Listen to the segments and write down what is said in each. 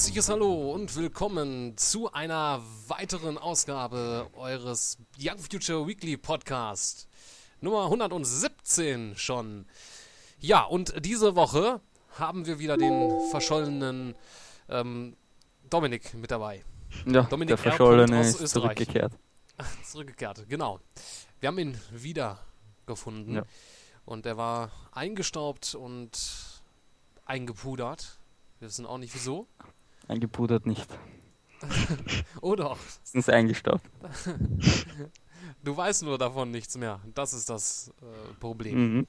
herzliches Hallo und willkommen zu einer weiteren Ausgabe eures Young Future Weekly Podcast. Nummer 117 schon. Ja, und diese Woche haben wir wieder den verschollenen ähm, Dominik mit dabei. Ja, Dominik der. Verschollene aus ist Österreich. zurückgekehrt. Zurückgekehrt, genau. Wir haben ihn wieder gefunden. Ja. Und er war eingestaubt und eingepudert. Wir wissen auch nicht wieso. Eingepudert nicht. Oh doch, Ist eingestaubt. du weißt nur davon nichts mehr. Das ist das äh, Problem. Mhm.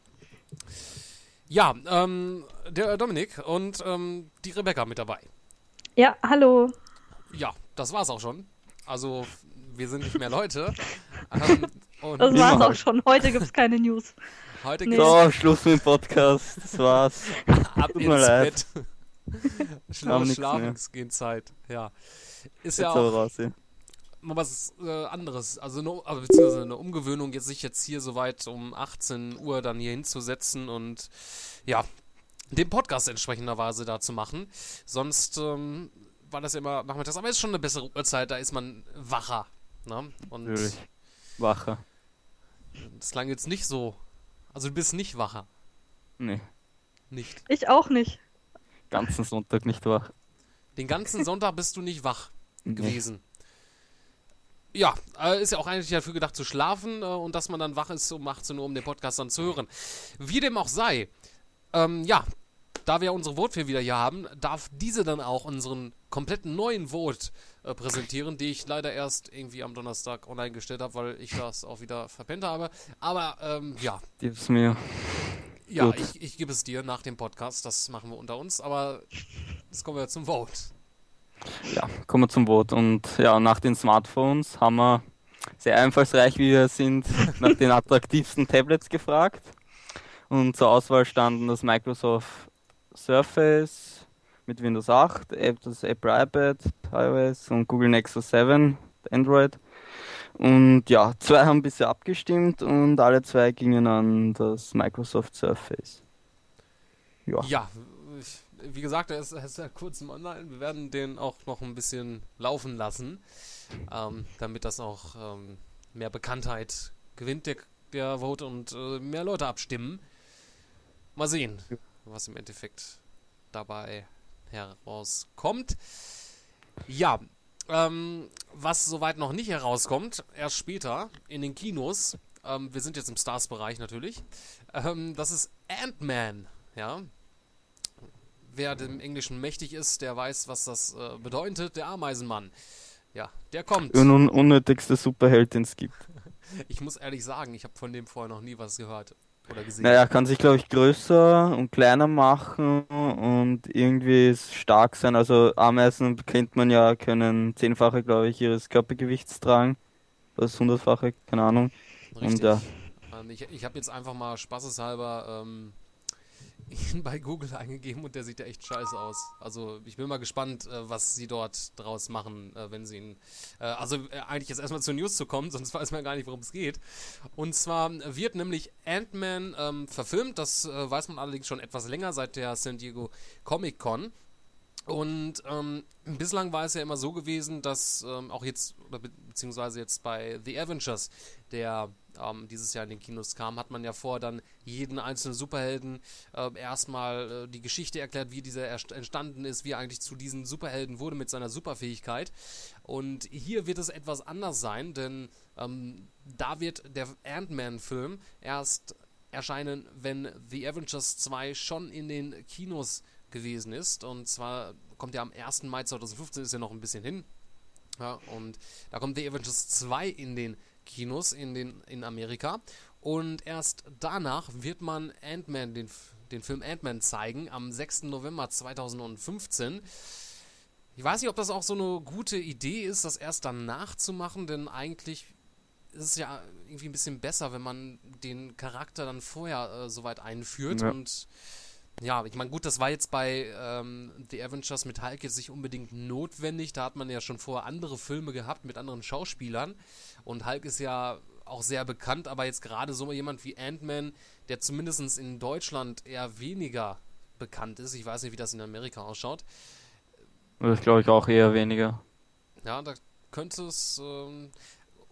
Ja, ähm, der Dominik und ähm, die Rebecca mit dabei. Ja, hallo. Ja, das war's auch schon. Also, wir sind nicht mehr Leute. ähm, und Das war's auch schon. Heute gibt's keine News. heute Nee. So, Schluss mit dem Podcast. Das war's. ab tut ins mir leid. Bett. Nix Schlafensgehenzeit, ja. Ist Jetzt ja auch raus. Ja. mal was äh, anderes. Also, eine, also beziehungsweise eine Umgewöhnung, jetzt sich jetzt hier soweit um 18 Uhr dann hier hinzusetzen und ja, den Podcast entsprechenderweise da zu machen. Sonst ähm, war das ja immer nachmittags, aber ist schon eine bessere Uhrzeit, da ist man wacher. Ne? Und Natürlich. Wacher. das klang jetzt nicht so. Also du bist nicht wacher. Nee, Nicht. Ich auch nicht. Ganzen Sonntag nicht wach. Den ganzen Sonntag bist du nicht wach Nee. gewesen. Ja, äh, ist ja auch eigentlich dafür gedacht zu schlafen äh, und dass man dann wach ist um 18 Uhr, um den Podcast dann zu hören. Wie dem auch sei, ähm, ja, da wir unsere Vote wieder hier haben, darf diese dann auch unseren kompletten neuen Vote äh, präsentieren, die ich leider erst irgendwie am Donnerstag online gestellt habe, weil ich das auch wieder verpennt habe. Aber ähm, ja, Gib's mir. Ja, Gut. ich, ich gebe es dir nach dem Podcast, das machen wir unter uns, aber jetzt kommen wir zum Vote. Ja, kommen wir zum Vote. Und ja, nach den Smartphones haben wir sehr einfallsreich, wie wir sind, nach den attraktivsten Tablets gefragt. Und zur Auswahl standen das Microsoft Surface mit Windows 8, App- das Apple iPad, iOS und Google Nexus 7, Android. Und ja, zwei haben bisher abgestimmt und alle zwei gingen an das Microsoft Surface. Ja, Ja, ich, wie gesagt, er ist, er ist seit kurzem online. Wir werden den auch noch ein bisschen laufen lassen, ähm, damit das auch ähm, mehr Bekanntheit gewinnt, der, der Vote, und äh, mehr Leute abstimmen. Mal sehen, was im Endeffekt dabei herauskommt. Ja, ähm, was soweit noch nicht herauskommt, erst später in den Kinos. Ähm, wir sind jetzt im Stars-Bereich natürlich. Ähm, das ist Ant-Man, ja. Wer dem Englischen mächtig ist, der weiß, was das äh, bedeutet. Der Ameisenmann. Ja, der kommt. un un unnötigste Superheld, den es gibt. Ich muss ehrlich sagen, ich habe von dem vorher noch nie was gehört oder gesehen. Naja, kann sich, glaube ich, größer und kleiner machen und irgendwie stark sein. Also Ameisen kennt man ja, können zehnfache, glaube ich, ihres Körpergewichts tragen. Das hundertfache, keine Ahnung. Richtig. Und ja, Ähm, ich ich habe jetzt einfach mal spaßeshalber ähm, ihn bei Google eingegeben und der sieht ja echt scheiße aus. Also ich bin mal gespannt, äh, was sie dort draus machen, äh, wenn sie ihn. Äh, also eigentlich jetzt erstmal zur News zu kommen, sonst weiß man gar nicht, worum es geht. Und zwar wird nämlich Ant-Man ähm, verfilmt, das äh, weiß man allerdings schon etwas länger, seit der San Diego Comic Con. Und ähm, bislang war es ja immer so gewesen, dass ähm, auch jetzt, oder be beziehungsweise jetzt bei The Avengers, der ähm, dieses Jahr in den Kinos kam, hat man ja vor, dann jeden einzelnen Superhelden äh, erstmal äh, die Geschichte erklärt, wie dieser entstanden ist, wie er eigentlich zu diesem Superhelden wurde mit seiner Superfähigkeit. Und hier wird es etwas anders sein, denn ähm, da wird der Ant-Man-Film erst erscheinen, wenn The Avengers 2 schon in den Kinos gewesen ist. Und zwar kommt ja am 1. Mai 2015, ist ja noch ein bisschen hin. Ja, und da kommt The Avengers 2 in den Kinos in, den, in Amerika. Und erst danach wird man Ant-Man, den, den Film Ant-Man zeigen, am 6. November 2015. Ich weiß nicht, ob das auch so eine gute Idee ist, das erst danach zu machen, denn eigentlich ist es ja irgendwie ein bisschen besser, wenn man den Charakter dann vorher äh, soweit einführt. Ja. Und ja, ich meine, gut, das war jetzt bei ähm, The Avengers mit Hulk jetzt nicht unbedingt notwendig. Da hat man ja schon vorher andere Filme gehabt mit anderen Schauspielern. Und Hulk ist ja auch sehr bekannt, aber jetzt gerade so jemand wie Ant-Man, der zumindest in Deutschland eher weniger bekannt ist. Ich weiß nicht, wie das in Amerika ausschaut. Das glaube ich auch eher weniger. Ja, da könnte es ähm,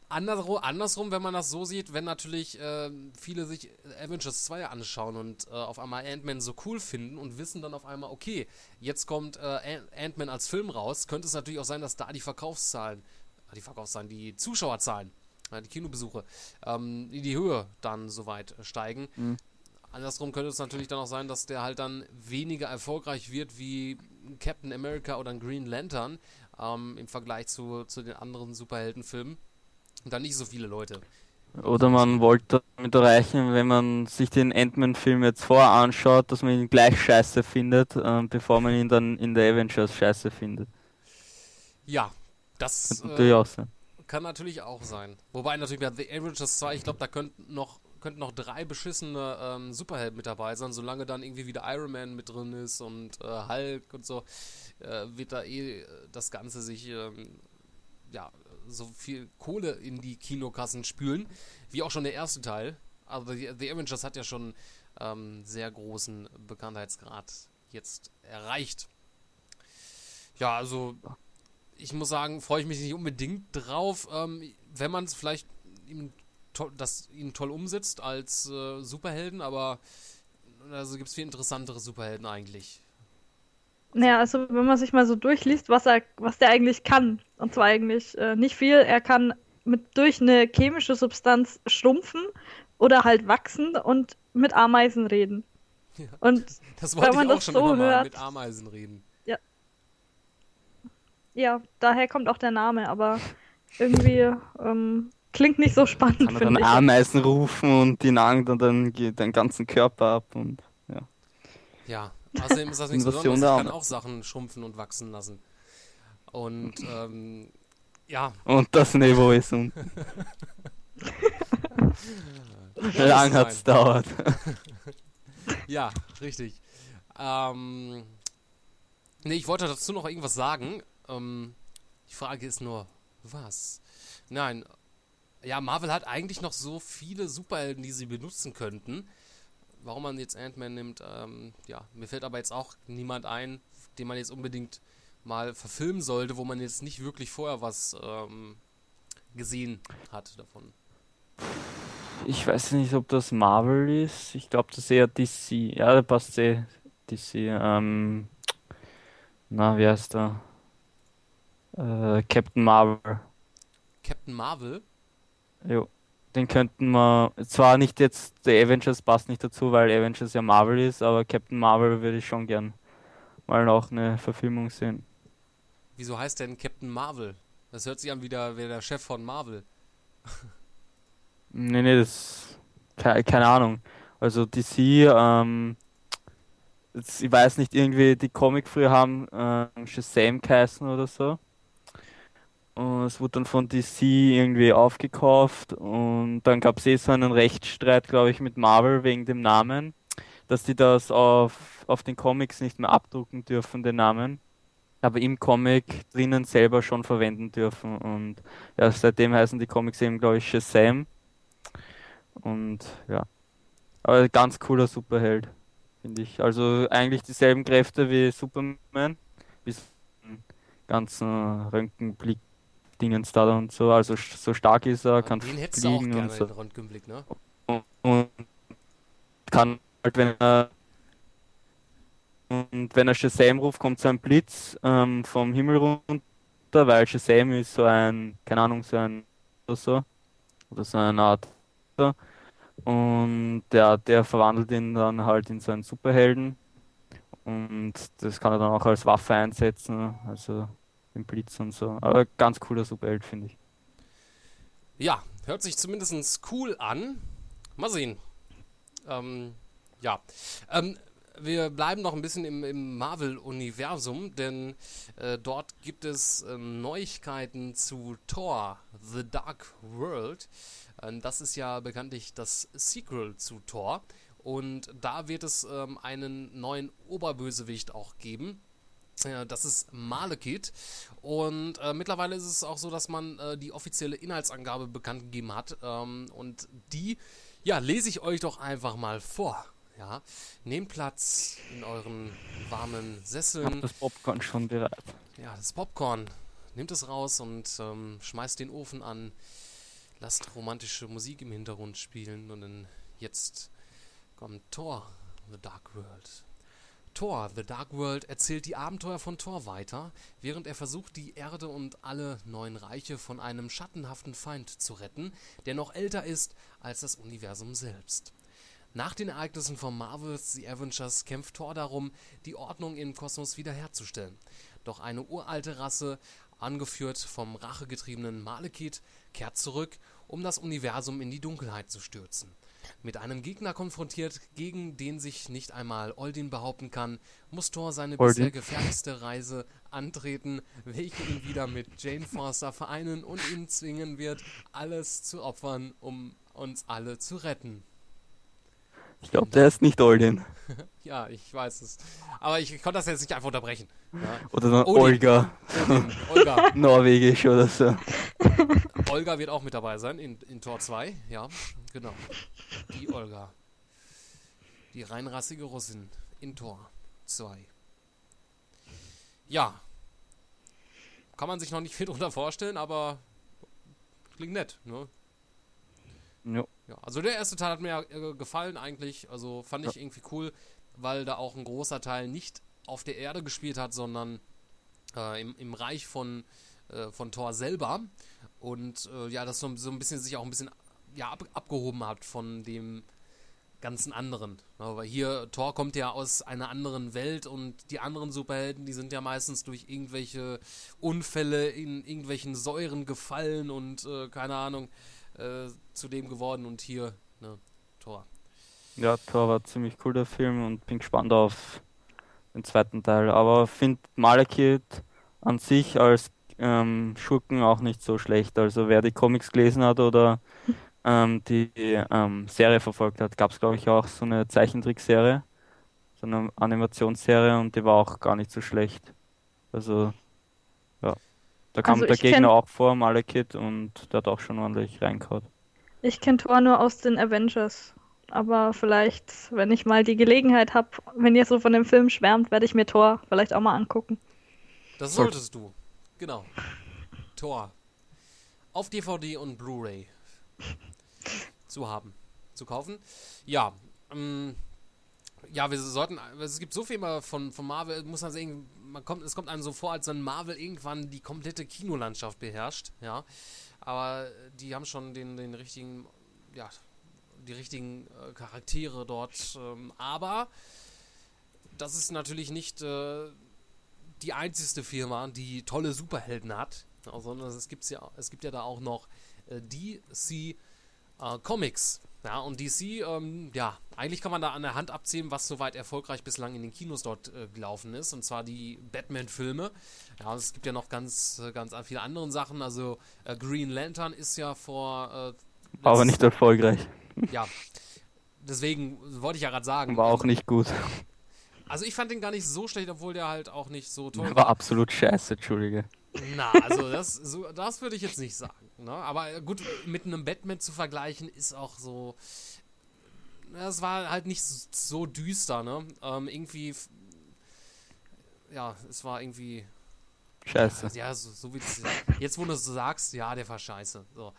andersrum, andersrum, wenn man das so sieht, wenn natürlich äh, viele sich Avengers 2 anschauen und äh, auf einmal Ant-Man so cool finden und wissen dann auf einmal, okay, jetzt kommt äh, Ant-Man als Film raus, könnte es natürlich auch sein, dass da die Verkaufszahlen, äh, die Verkaufszahlen, die Zuschauerzahlen, äh, die Kinobesuche, ähm, in die Höhe dann soweit steigen. Mhm. Andersrum könnte es natürlich dann auch sein, dass der halt dann weniger erfolgreich wird wie Captain America oder ein Green Lantern ähm, im Vergleich zu, zu den anderen Superheldenfilmen. Und dann nicht so viele Leute. Oder man wollte damit erreichen, wenn man sich den Ant-Man-Film jetzt vorher anschaut, dass man ihn gleich scheiße findet, äh, bevor man ihn dann in der Avengers scheiße findet. Ja, das kann natürlich, äh, auch sein. kann natürlich auch sein. Wobei natürlich bei The Avengers 2, ich glaube, da könnten noch, könnten noch drei beschissene ähm, Superhelden mit dabei sein, solange dann irgendwie wieder Iron Man mit drin ist und äh, Hulk und so, äh, wird da eh das Ganze sich ähm, ja, so viel Kohle in die Kinokassen spülen, wie auch schon der erste Teil. Also The, The Avengers hat ja schon ähm, sehr großen Bekanntheitsgrad jetzt erreicht. Ja, also ich muss sagen, freue ich mich nicht unbedingt drauf, ähm, wenn man es vielleicht ihm das ihn toll umsetzt als äh, Superhelden, aber also gibt es viel interessantere Superhelden eigentlich. Naja, also wenn man sich mal so durchliest, was er, was der eigentlich kann, und zwar eigentlich äh, nicht viel, er kann mit durch eine chemische Substanz schrumpfen oder halt wachsen und mit Ameisen reden. Ja, und das wollte wenn man ich auch das schon so immer hört, mit Ameisen reden. Ja. Ja, daher kommt auch der Name, aber irgendwie ähm, klingt nicht so spannend. Kann man dann ich. Ameisen rufen und die nagen dann, dann den ganzen Körper ab und ja. Ja, Außerdem ist das nichts Besonderes. Ich kann auch Sachen schrumpfen und wachsen lassen. Und, ähm, ja. Und das Niveau ist un. Lang hat's dauert. ja, richtig. Ähm, ne, ich wollte dazu noch irgendwas sagen. Ähm, die Frage ist nur, was? Nein, ja, Marvel hat eigentlich noch so viele Superhelden, die sie benutzen könnten warum man jetzt Ant-Man nimmt, ähm, ja, mir fällt aber jetzt auch niemand ein, den man jetzt unbedingt mal verfilmen sollte, wo man jetzt nicht wirklich vorher was ähm, gesehen hat davon. Ich weiß nicht, ob das Marvel ist. Ich glaube, das ist eher DC. Ja, da passt eh DC. Ähm, na, wie heißt der? Äh, Captain Marvel. Captain Marvel? Jo den könnten wir, zwar nicht jetzt, der Avengers passt nicht dazu, weil Avengers ja Marvel ist, aber Captain Marvel würde ich schon gern mal noch eine Verfilmung sehen. Wieso heißt denn Captain Marvel? Das hört sich an wie der, wie der Chef von Marvel. nee, nee, das, keine, keine Ahnung. Also DC, ähm, ich weiß nicht, irgendwie die Comic früher haben äh, Shazam geheißen oder so. Und es wurde dann von DC irgendwie aufgekauft und dann gab es eh so einen Rechtsstreit, glaube ich, mit Marvel wegen dem Namen, dass die das auf, auf den Comics nicht mehr abdrucken dürfen, den Namen, aber im Comic drinnen selber schon verwenden dürfen. Und ja, seitdem heißen die Comics eben, glaube ich, Shazam. Und ja, aber ganz cooler Superheld, finde ich. Also eigentlich dieselben Kräfte wie Superman, bis ganzen Röntgenblick Dingens da und so. Also so stark ist er, kann den fliegen und so. Ne? Und, und kann halt, wenn er und wenn er Shazam ruft, kommt so ein Blitz ähm, vom Himmel runter, weil Shazam ist so ein, keine Ahnung, so ein oder so. Oder so eine Art. Und der, der verwandelt ihn dann halt in so einen Superhelden. Und das kann er dann auch als Waffe einsetzen. Also den Blitz und so. Aber ganz cooler Superheld, finde ich. Ja, hört sich zumindest cool an. Mal sehen. Ähm, ja. Ähm, wir bleiben noch ein bisschen im, im Marvel-Universum, denn äh, dort gibt es äh, Neuigkeiten zu Thor, The Dark World. Äh, das ist ja bekanntlich das Sequel zu Thor. Und da wird es ähm, einen neuen Oberbösewicht auch geben. Äh, das ist Malekith. Und äh, mittlerweile ist es auch so, dass man äh, die offizielle Inhaltsangabe bekannt gegeben hat. Ähm, und die, ja, lese ich euch doch einfach mal vor. Ja, nehmt Platz in euren warmen Sesseln. das Popcorn schon bereit. ja, das Popcorn. Nimmt es raus und ähm, schmeißt den Ofen an. Lasst romantische Musik im Hintergrund spielen und dann jetzt kommt Thor, The Dark World. Thor, The Dark World, erzählt die Abenteuer von Thor weiter, während er versucht, die Erde und alle neuen Reiche von einem schattenhaften Feind zu retten, der noch älter ist als das Universum selbst. Nach den Ereignissen von Marvels The Avengers kämpft Thor darum, die Ordnung im Kosmos wiederherzustellen. Doch eine uralte Rasse, angeführt vom rachegetriebenen Malekith, kehrt zurück, um das Universum in die Dunkelheit zu stürzen. Mit einem Gegner konfrontiert, gegen den sich nicht einmal Oldin behaupten kann, muss Thor seine Oldin. bisher gefährlichste Reise antreten, welche ihn wieder mit Jane Foster vereinen und ihn zwingen wird, alles zu opfern, um uns alle zu retten. Ich glaube, der ist nicht Oldin. Ja, ich weiß es. Aber ich konnte das jetzt nicht einfach unterbrechen. Ja. Oder dann Odin. Olga, Odin, Olga. norwegisch oder so. Olga wird auch mit dabei sein in, in Tor 2. Ja, genau. Die Olga. Die reinrassige Russin in Tor 2. Ja. Kann man sich noch nicht viel drunter vorstellen, aber klingt nett, ne? Ja. Ja, also der erste Teil hat mir ja, äh, gefallen eigentlich. Also fand ich irgendwie cool, weil da auch ein großer Teil nicht auf der Erde gespielt hat, sondern äh, im, im Reich von, äh, von Thor selber. Und äh, ja, das so, so ein bisschen sich auch ein bisschen ja, ab, abgehoben hat von dem ganzen anderen. Ja, weil hier, Thor kommt ja aus einer anderen Welt und die anderen Superhelden, die sind ja meistens durch irgendwelche Unfälle in irgendwelchen Säuren gefallen und äh, keine Ahnung äh, zu dem geworden und hier, ne, Thor. Ja, Thor war ziemlich cool, der Film, und bin gespannt auf den zweiten Teil. Aber finde Malekith an sich als ähm, Schurken auch nicht so schlecht. Also wer die Comics gelesen hat oder ähm, die ähm, Serie verfolgt hat, gab es glaube ich auch so eine Zeichentrickserie, so eine Animationsserie und die war auch gar nicht so schlecht. Also da kam Also der ich Gegner kenn- auch vor, Malekith, und der hat auch schon ordentlich reingehauen. Ich kenne Thor nur aus den Avengers. Aber vielleicht, wenn ich mal die Gelegenheit habe, wenn ihr so von dem Film schwärmt, werde ich mir Thor vielleicht auch mal angucken. Das Soll- solltest du. Genau. Tor. Auf DVD und Blu-ray zu haben. Zu kaufen. Ja. Ähm, ja, wir sollten. Es gibt so viel mal von, von Marvel, muss man sagen, man kommt, es kommt einem so vor, als wenn Marvel irgendwann die komplette Kinolandschaft beherrscht. Ja. Aber die haben schon den, den richtigen, ja, die richtigen äh, Charaktere dort. Ähm, aber das ist natürlich nicht äh, die einzigste Firma, die tolle Superhelden hat, sondern es, gibt's ja, es gibt ja da auch noch äh, DC äh, Comics. Ja, und DC, ähm, ja, eigentlich kann man da an der Hand abzählen, was soweit erfolgreich bislang in den Kinos dort äh, gelaufen ist. Und zwar die Batman-Filme. Ja, es gibt ja noch ganz, ganz viele andere Sachen. Also äh, Green Lantern ist ja vor. Äh, War aber nicht erfolgreich. Ja. Deswegen wollte ich ja gerade sagen. War auch nicht gut. Also ich fand den gar nicht so schlecht, obwohl der halt auch nicht so toll War absolut scheiße, Entschuldige. Na, also das, so, das würde ich jetzt nicht sagen. Ne? Aber gut, mit einem Batman zu vergleichen ist auch so. Das war halt nicht so düster, ne? Ähm, irgendwie. Ja, es war irgendwie. Scheiße. Ja, so, so wie das, Jetzt, wo du es so sagst, ja, der war scheiße. So.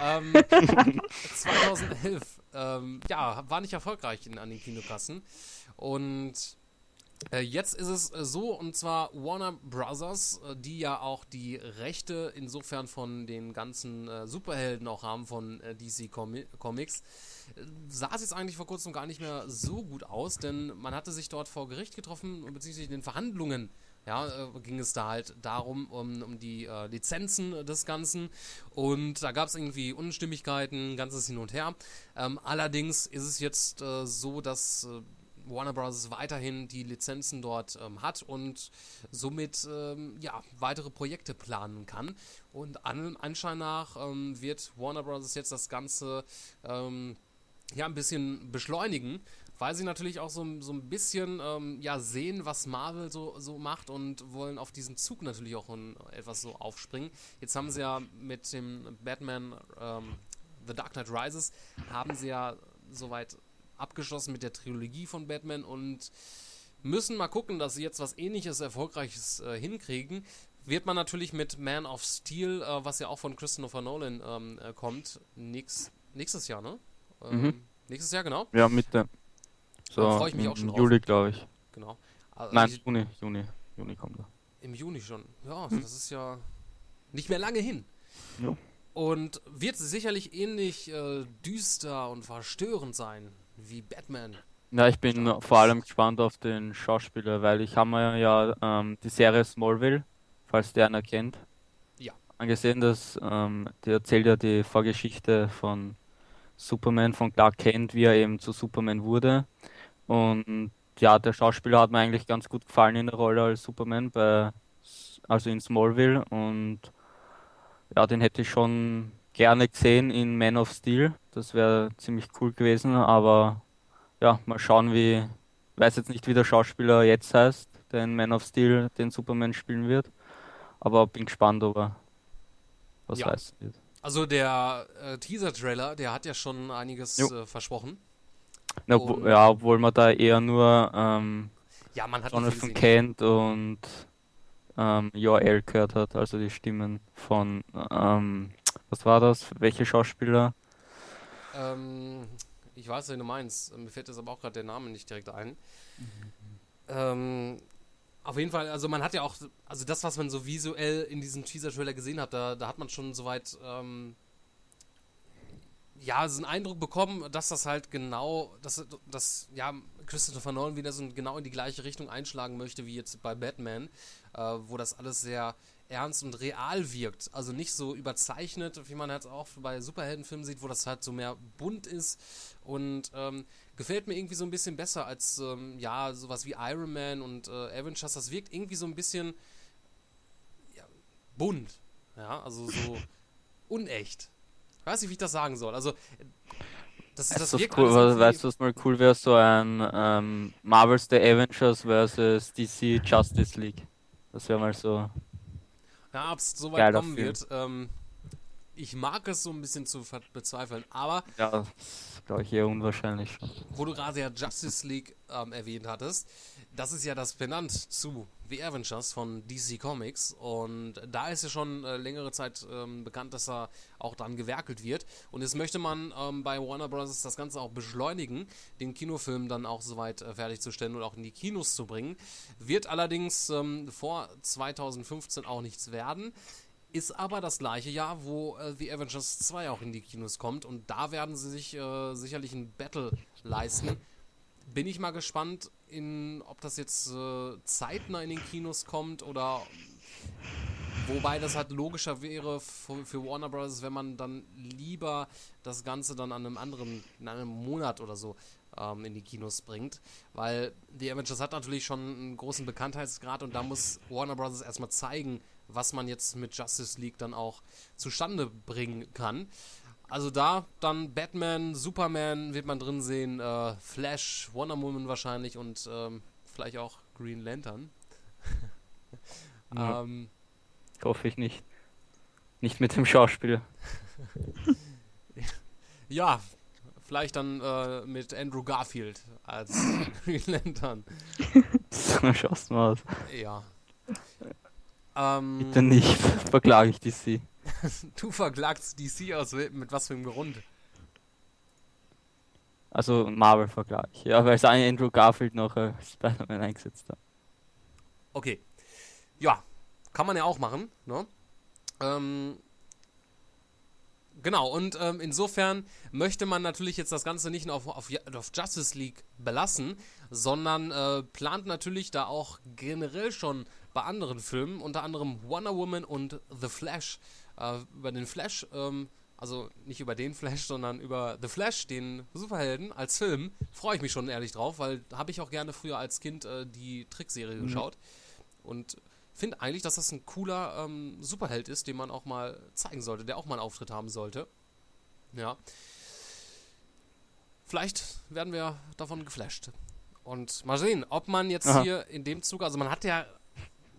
Ähm, 2011, ähm, ja, war nicht erfolgreich in, an den Kinokassen. Und jetzt ist es äh, so, und zwar Warner Brothers, äh, die ja auch die Rechte insofern von den ganzen äh, Superhelden auch haben von äh, DC Comi Comics, äh, sah es jetzt eigentlich vor kurzem gar nicht mehr so gut aus, denn man hatte sich dort vor Gericht getroffen, beziehungsweise in den Verhandlungen ja, äh, ging es da halt darum, um, um die äh, Lizenzen des Ganzen. Und da gab es irgendwie Unstimmigkeiten, ganzes Hin und Her. Ähm, allerdings ist es jetzt äh, so, dass äh, Warner Bros. weiterhin die Lizenzen dort ähm, hat und somit ähm, ja, weitere Projekte planen kann. Und allem Anschein nach ähm, wird Warner Bros. jetzt das Ganze ähm, ja, ein bisschen beschleunigen, weil sie natürlich auch so, so ein bisschen ähm, ja, sehen, was Marvel so, so macht und wollen auf diesen Zug natürlich auch in, etwas so aufspringen. Jetzt haben sie ja mit dem Batman ähm, The Dark Knight Rises, haben sie ja soweit abgeschlossen mit der Trilogie von Batman und müssen mal gucken, dass sie jetzt was ähnliches Erfolgreiches äh, hinkriegen. Wird man natürlich mit Man of Steel, äh, was ja auch von Christopher Nolan ähm, äh, kommt, nix, nächstes Jahr, ne? Ähm, Mhm. Nächstes Jahr, genau. Ja, Mitte. So, Da freu ich mich im auch schon drauf. Juli, glaube ich. genau. Also Nein, ich- Juni, Juni, Juni kommt er. Im Juni schon. Ja, das ist ja nicht mehr lange hin. Ja. Und wird sicherlich ähnlich äh, düster und verstörend sein wie Batman. Ja, ich bin Stark. vor allem gespannt auf den Schauspieler, weil ich habe mir ja ähm, die Serie Smallville, falls der einer kennt, Ja. angesehen, dass ähm, die erzählt ja die Vorgeschichte von Superman, von Clark Kent, wie er eben zu Superman wurde. Und ja, der Schauspieler hat mir eigentlich ganz gut gefallen in der Rolle als Superman, bei, also in Smallville. Und ja, den hätte ich schon gerne gesehen in Man of Steel. Das wäre ziemlich cool gewesen, aber ja, mal schauen, wie. Ich weiß jetzt nicht, wie der Schauspieler jetzt heißt, der in Man of Steel den Superman spielen wird. Aber bin gespannt, ob er was Ja. heißen wird. Also der äh, Teaser-Trailer, der hat ja schon einiges äh, versprochen. Ja, obwo- Und- ja, obwohl man da eher nur ähm, Ja, man hat Jonathan. Kent und ähm, Joel gehört hat, also die Stimmen von, ähm, was war das? Welche Schauspieler? Ähm, ich weiß, wen du meinst. Mir fällt jetzt aber auch gerade der Name nicht direkt ein. Ähm, auf jeden Fall, also man hat ja auch, also das, was man so visuell in diesem Teaser-Trailer gesehen hat, da, da hat man schon soweit, ähm, ja, so einen Eindruck bekommen, dass das halt genau, dass, dass ja, Christopher Nolan wieder so genau in die gleiche Richtung einschlagen möchte, wie jetzt bei Batman, äh, wo das alles sehr ernst und real wirkt. Also nicht so überzeichnet, wie man jetzt auch bei Superheldenfilmen sieht, wo das halt so mehr bunt ist und ähm, gefällt mir irgendwie so ein bisschen besser als ähm, ja sowas wie Iron Man und äh, Avengers. Das wirkt irgendwie so ein bisschen ja, bunt, ja, also so unecht. Ich weiß nicht, wie ich das sagen soll. Also das, das Weißt du, wirkt cool, irgendwie- weißt du, was mal cool wäre? So ein ähm, Marvel's The Avengers versus DC Justice League. Das wäre mal so. Ja, ob es so weit Geiler kommen wird. Ähm, ich mag es so ein bisschen zu bezweifeln, aber Ja, glaube ich eher unwahrscheinlich schon. wo du gerade ja Justice League ähm, erwähnt hattest, das ist ja das benannt zu The Avengers von DC Comics und da ist ja schon äh, längere Zeit ähm, bekannt, dass er auch dann gewerkelt wird und jetzt möchte man ähm, bei Warner Bros. das Ganze auch beschleunigen, den Kinofilm dann auch soweit äh, fertigzustellen und auch in die Kinos zu bringen. Wird allerdings ähm, vor 2015 auch nichts werden. Ist aber das gleiche Jahr, wo äh, The Avengers 2 auch in die Kinos kommt und da werden sie sich äh, sicherlich ein Battle leisten. Bin ich mal gespannt, in, ob das jetzt äh, zeitnah in den Kinos kommt oder wobei das halt logischer wäre für, Warner Bros., wenn man dann lieber das Ganze dann an einem anderen, in einem Monat oder so ähm, in die Kinos bringt, weil The Avengers hat natürlich schon einen großen Bekanntheitsgrad und da muss Warner Bros. erstmal zeigen, was man jetzt mit Justice League dann auch zustande bringen kann. Also da dann Batman, Superman wird man drin sehen, äh, Flash, Wonder Woman wahrscheinlich und ähm, vielleicht auch Green Lantern. Ja. ähm, Hoffe ich nicht. Nicht mit dem Schauspieler. ja, vielleicht dann äh, mit Andrew Garfield als Green Lantern. So schaust du mal aus. Ja. Ähm, Bitte nicht. Verklage ich DC. du verklagst DC aus mit was für einem Grund? Also Marvel-Vergleich. Ja, weil es ein Andrew Garfield noch äh, Spider-Man eingesetzt hat. Okay. Ja, kann man ja auch machen, ne? Ähm, genau, und ähm, insofern möchte man natürlich jetzt das Ganze nicht nur auf, auf, auf Justice League belassen, sondern äh, plant natürlich da auch generell schon bei anderen Filmen, unter anderem Wonder Woman und The Flash. Äh, über den Flash, ähm, also nicht über den Flash, sondern über The Flash, den Superhelden als Film, freue ich mich schon ehrlich drauf, weil habe ich auch gerne früher als Kind äh, die Trickserie geschaut. Und finde eigentlich, dass das ein cooler ähm, Superheld ist, den man auch mal zeigen sollte, der auch mal einen Auftritt haben sollte. Ja. Vielleicht werden wir davon geflasht. Und mal sehen, ob man jetzt Aha. hier in dem Zug, also man hat ja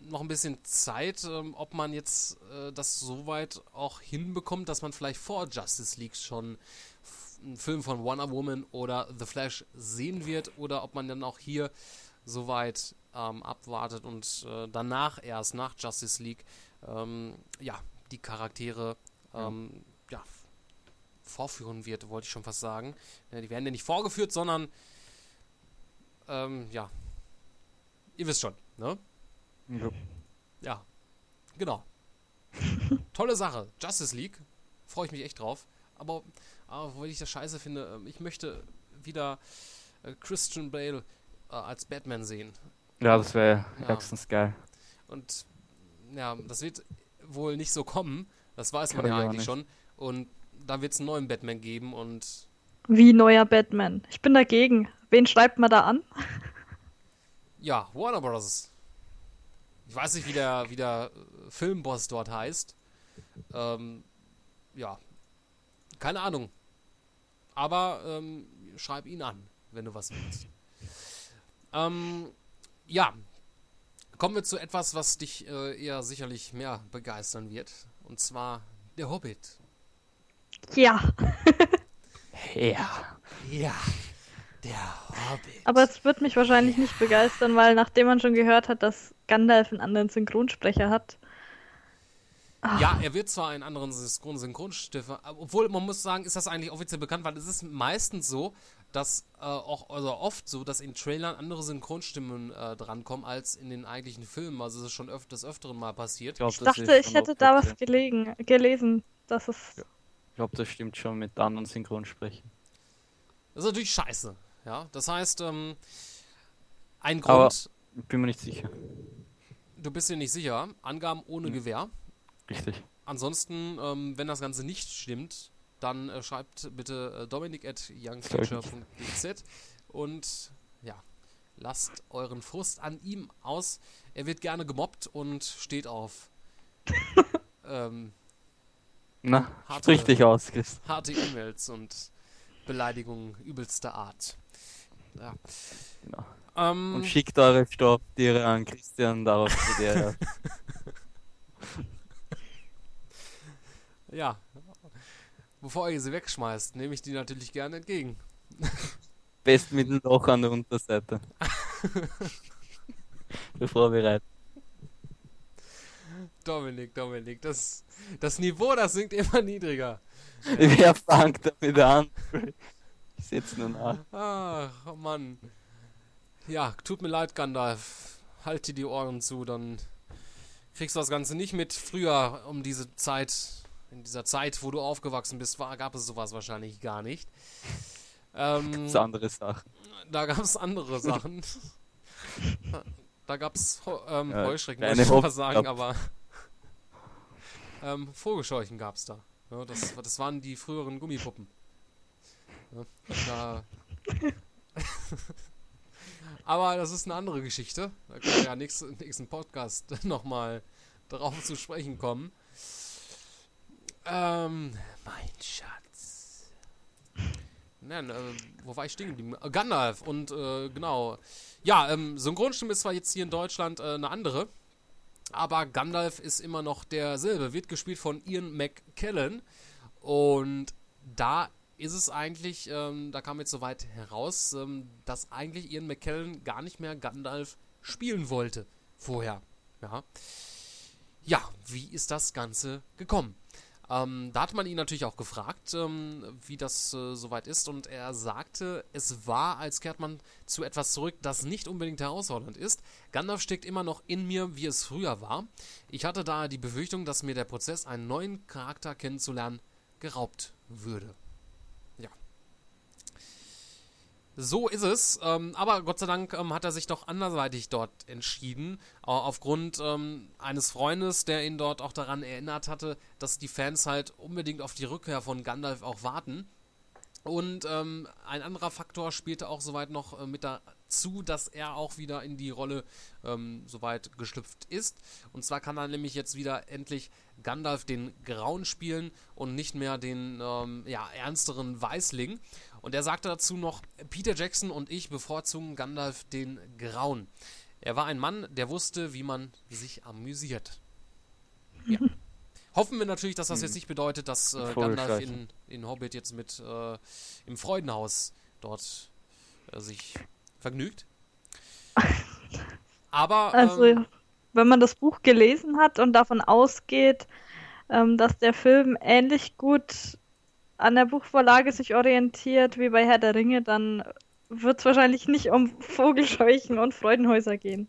noch ein bisschen Zeit, ähm, ob man jetzt äh, das so weit auch hinbekommt, dass man vielleicht vor Justice League schon einen Film von Wonder Woman oder The Flash sehen wird oder ob man dann auch hier soweit ähm, abwartet und äh, danach erst nach Justice League ähm, ja die Charaktere ähm, ja, vorführen wird, wollte ich schon fast sagen. Ja, die werden ja nicht vorgeführt, sondern ähm, ja, ihr wisst schon, ne? Ja. Ja, genau. Tolle Sache. Justice League. Freue ich mich echt drauf. Aber, aber weil ich das scheiße finde, ähm, ich möchte wieder äh, Christian Bale äh, als Batman sehen. Ja, das wäre Ja. höchstens geil. Und ja, das wird wohl nicht so kommen. Das weiß man Kann ja ich auch eigentlich nicht. schon. Und da wird es einen neuen Batman geben und Wie neuer Batman. Ich bin dagegen. Wen schreibt man da an? ja, Warner Bros. Ich weiß nicht, wie der, wie der äh, Filmboss dort heißt. Ähm, ja, keine Ahnung. Aber ähm, schreib ihn an, wenn du was willst. Ähm, ja, kommen wir zu etwas, was dich äh, eher sicherlich mehr begeistern wird. Und zwar der Hobbit. Ja, Ja. Ja, der Hobbit. aber es wird mich wahrscheinlich nicht begeistern, weil nachdem man schon gehört hat, dass Gandalf einen anderen Synchronsprecher hat. Ah, Ja, er wird zwar einen anderen Synchron Synchronstifter, obwohl man muss sagen, ist das eigentlich offiziell bekannt, weil es ist meistens so, dass äh, auch also oft so, dass in Trailern andere Synchronstimmen äh, drankommen als in den eigentlichen Filmen. Also es ist schon öf des Öfteren mal passiert. glaub, ich dachte, ich hätte da was gelegen, gelesen, dass es. Ich glaube, das stimmt schon mit anderen Synchronsprechen. Das ist natürlich scheiße. Ja, das heißt, ähm, ein Aber- Grund, Ich bin mir nicht sicher. du bist dir nicht sicher, Angaben ohne Hm. Gewähr. Richtig. Ansonsten, ähm, wenn das Ganze nicht stimmt, dann äh, schreibt bitte äh, dominik at youngfuture.dz und ja, lasst euren Frust an ihm aus. Er wird gerne gemobbt und steht auf ähm, Na, Harte- sprich dich aus, Chris. harte E-Mails und Beleidigungen übelster Art. Ja. Genau. Ähm, Und schickt eure Stofftiere an Christian darauf zu der. ja. Bevor ihr sie wegschmeißt, nehme ich die natürlich gerne entgegen. Best mit dem Loch an der Unterseite. Bevor wir reiten. Dominik, Dominik, das, das Niveau, das sinkt immer niedriger. Wer fängt damit an? Ich setze nur nach. Ach, oh Mann. Ja, tut mir leid, Gandalf. Halt dir die Ohren zu, dann kriegst du das Ganze nicht mit. Früher, um diese Zeit, in dieser Zeit, wo du aufgewachsen bist, war, gab es sowas wahrscheinlich gar nicht. Ähm, ist andere Sachen. da gab es andere Sachen. Da gab es ähm, Ja, Heuschrecken, wollte ich was sagen, aber ähm, Vogelscheuchen gab es da. Ja, das, das waren die früheren Gummipuppen. Ja, da aber das ist eine andere Geschichte. Da können wir ja nächsten, nächsten Podcast nochmal drauf zu sprechen kommen. Ähm, mein Schatz. Nein, äh, wo war ich stehen geblieben? Äh, Gandalf und äh, genau. Ja, ähm, Synchronstimme ist zwar jetzt hier in Deutschland äh, eine andere, aber Gandalf ist immer noch derselbe. Wird gespielt von Ian McKellen und da ist es eigentlich, ähm, da kam jetzt soweit heraus, ähm, dass eigentlich Ian McKellen gar nicht mehr Gandalf spielen wollte vorher. Ja. Ja, wie ist das Ganze gekommen? Ähm, da hat man ihn natürlich auch gefragt, ähm, wie das äh, soweit ist, und er sagte, es war, als kehrt man zu etwas zurück, das nicht unbedingt herausfordernd ist. Gandalf steckt immer noch in mir, wie es früher war. Ich hatte da die Befürchtung, dass mir der Prozess, einen neuen Charakter kennenzulernen, geraubt würde. Ja. So ist es, ähm, aber Gott sei Dank ähm, hat er sich doch andersweitig dort entschieden, äh, aufgrund ähm, eines Freundes, der ihn dort auch daran erinnert hatte, dass die Fans halt unbedingt auf die Rückkehr von Gandalf auch warten. Und ähm, ein anderer Faktor spielte auch soweit noch äh, mit dazu, dass er auch wieder in die Rolle ähm, soweit geschlüpft ist. Und zwar kann er nämlich jetzt wieder endlich Gandalf den Grauen spielen und nicht mehr den ähm, ja, ernsteren Weißling. Und er sagte dazu noch, Peter Jackson und ich bevorzugen Gandalf den Grauen. Er war ein Mann, der wusste, wie man sich amüsiert. Ja. Hoffen wir natürlich, dass das jetzt nicht bedeutet, dass äh, Gandalf in, in Hobbit jetzt mit äh, im Freudenhaus dort äh, sich vergnügt. Aber Also, ähm, wenn man das Buch gelesen hat und davon ausgeht, ähm, dass der Film ähnlich gut an der Buchvorlage sich orientiert wie bei Herr der Ringe, dann wird es wahrscheinlich nicht um Vogelscheuchen und Freudenhäuser gehen.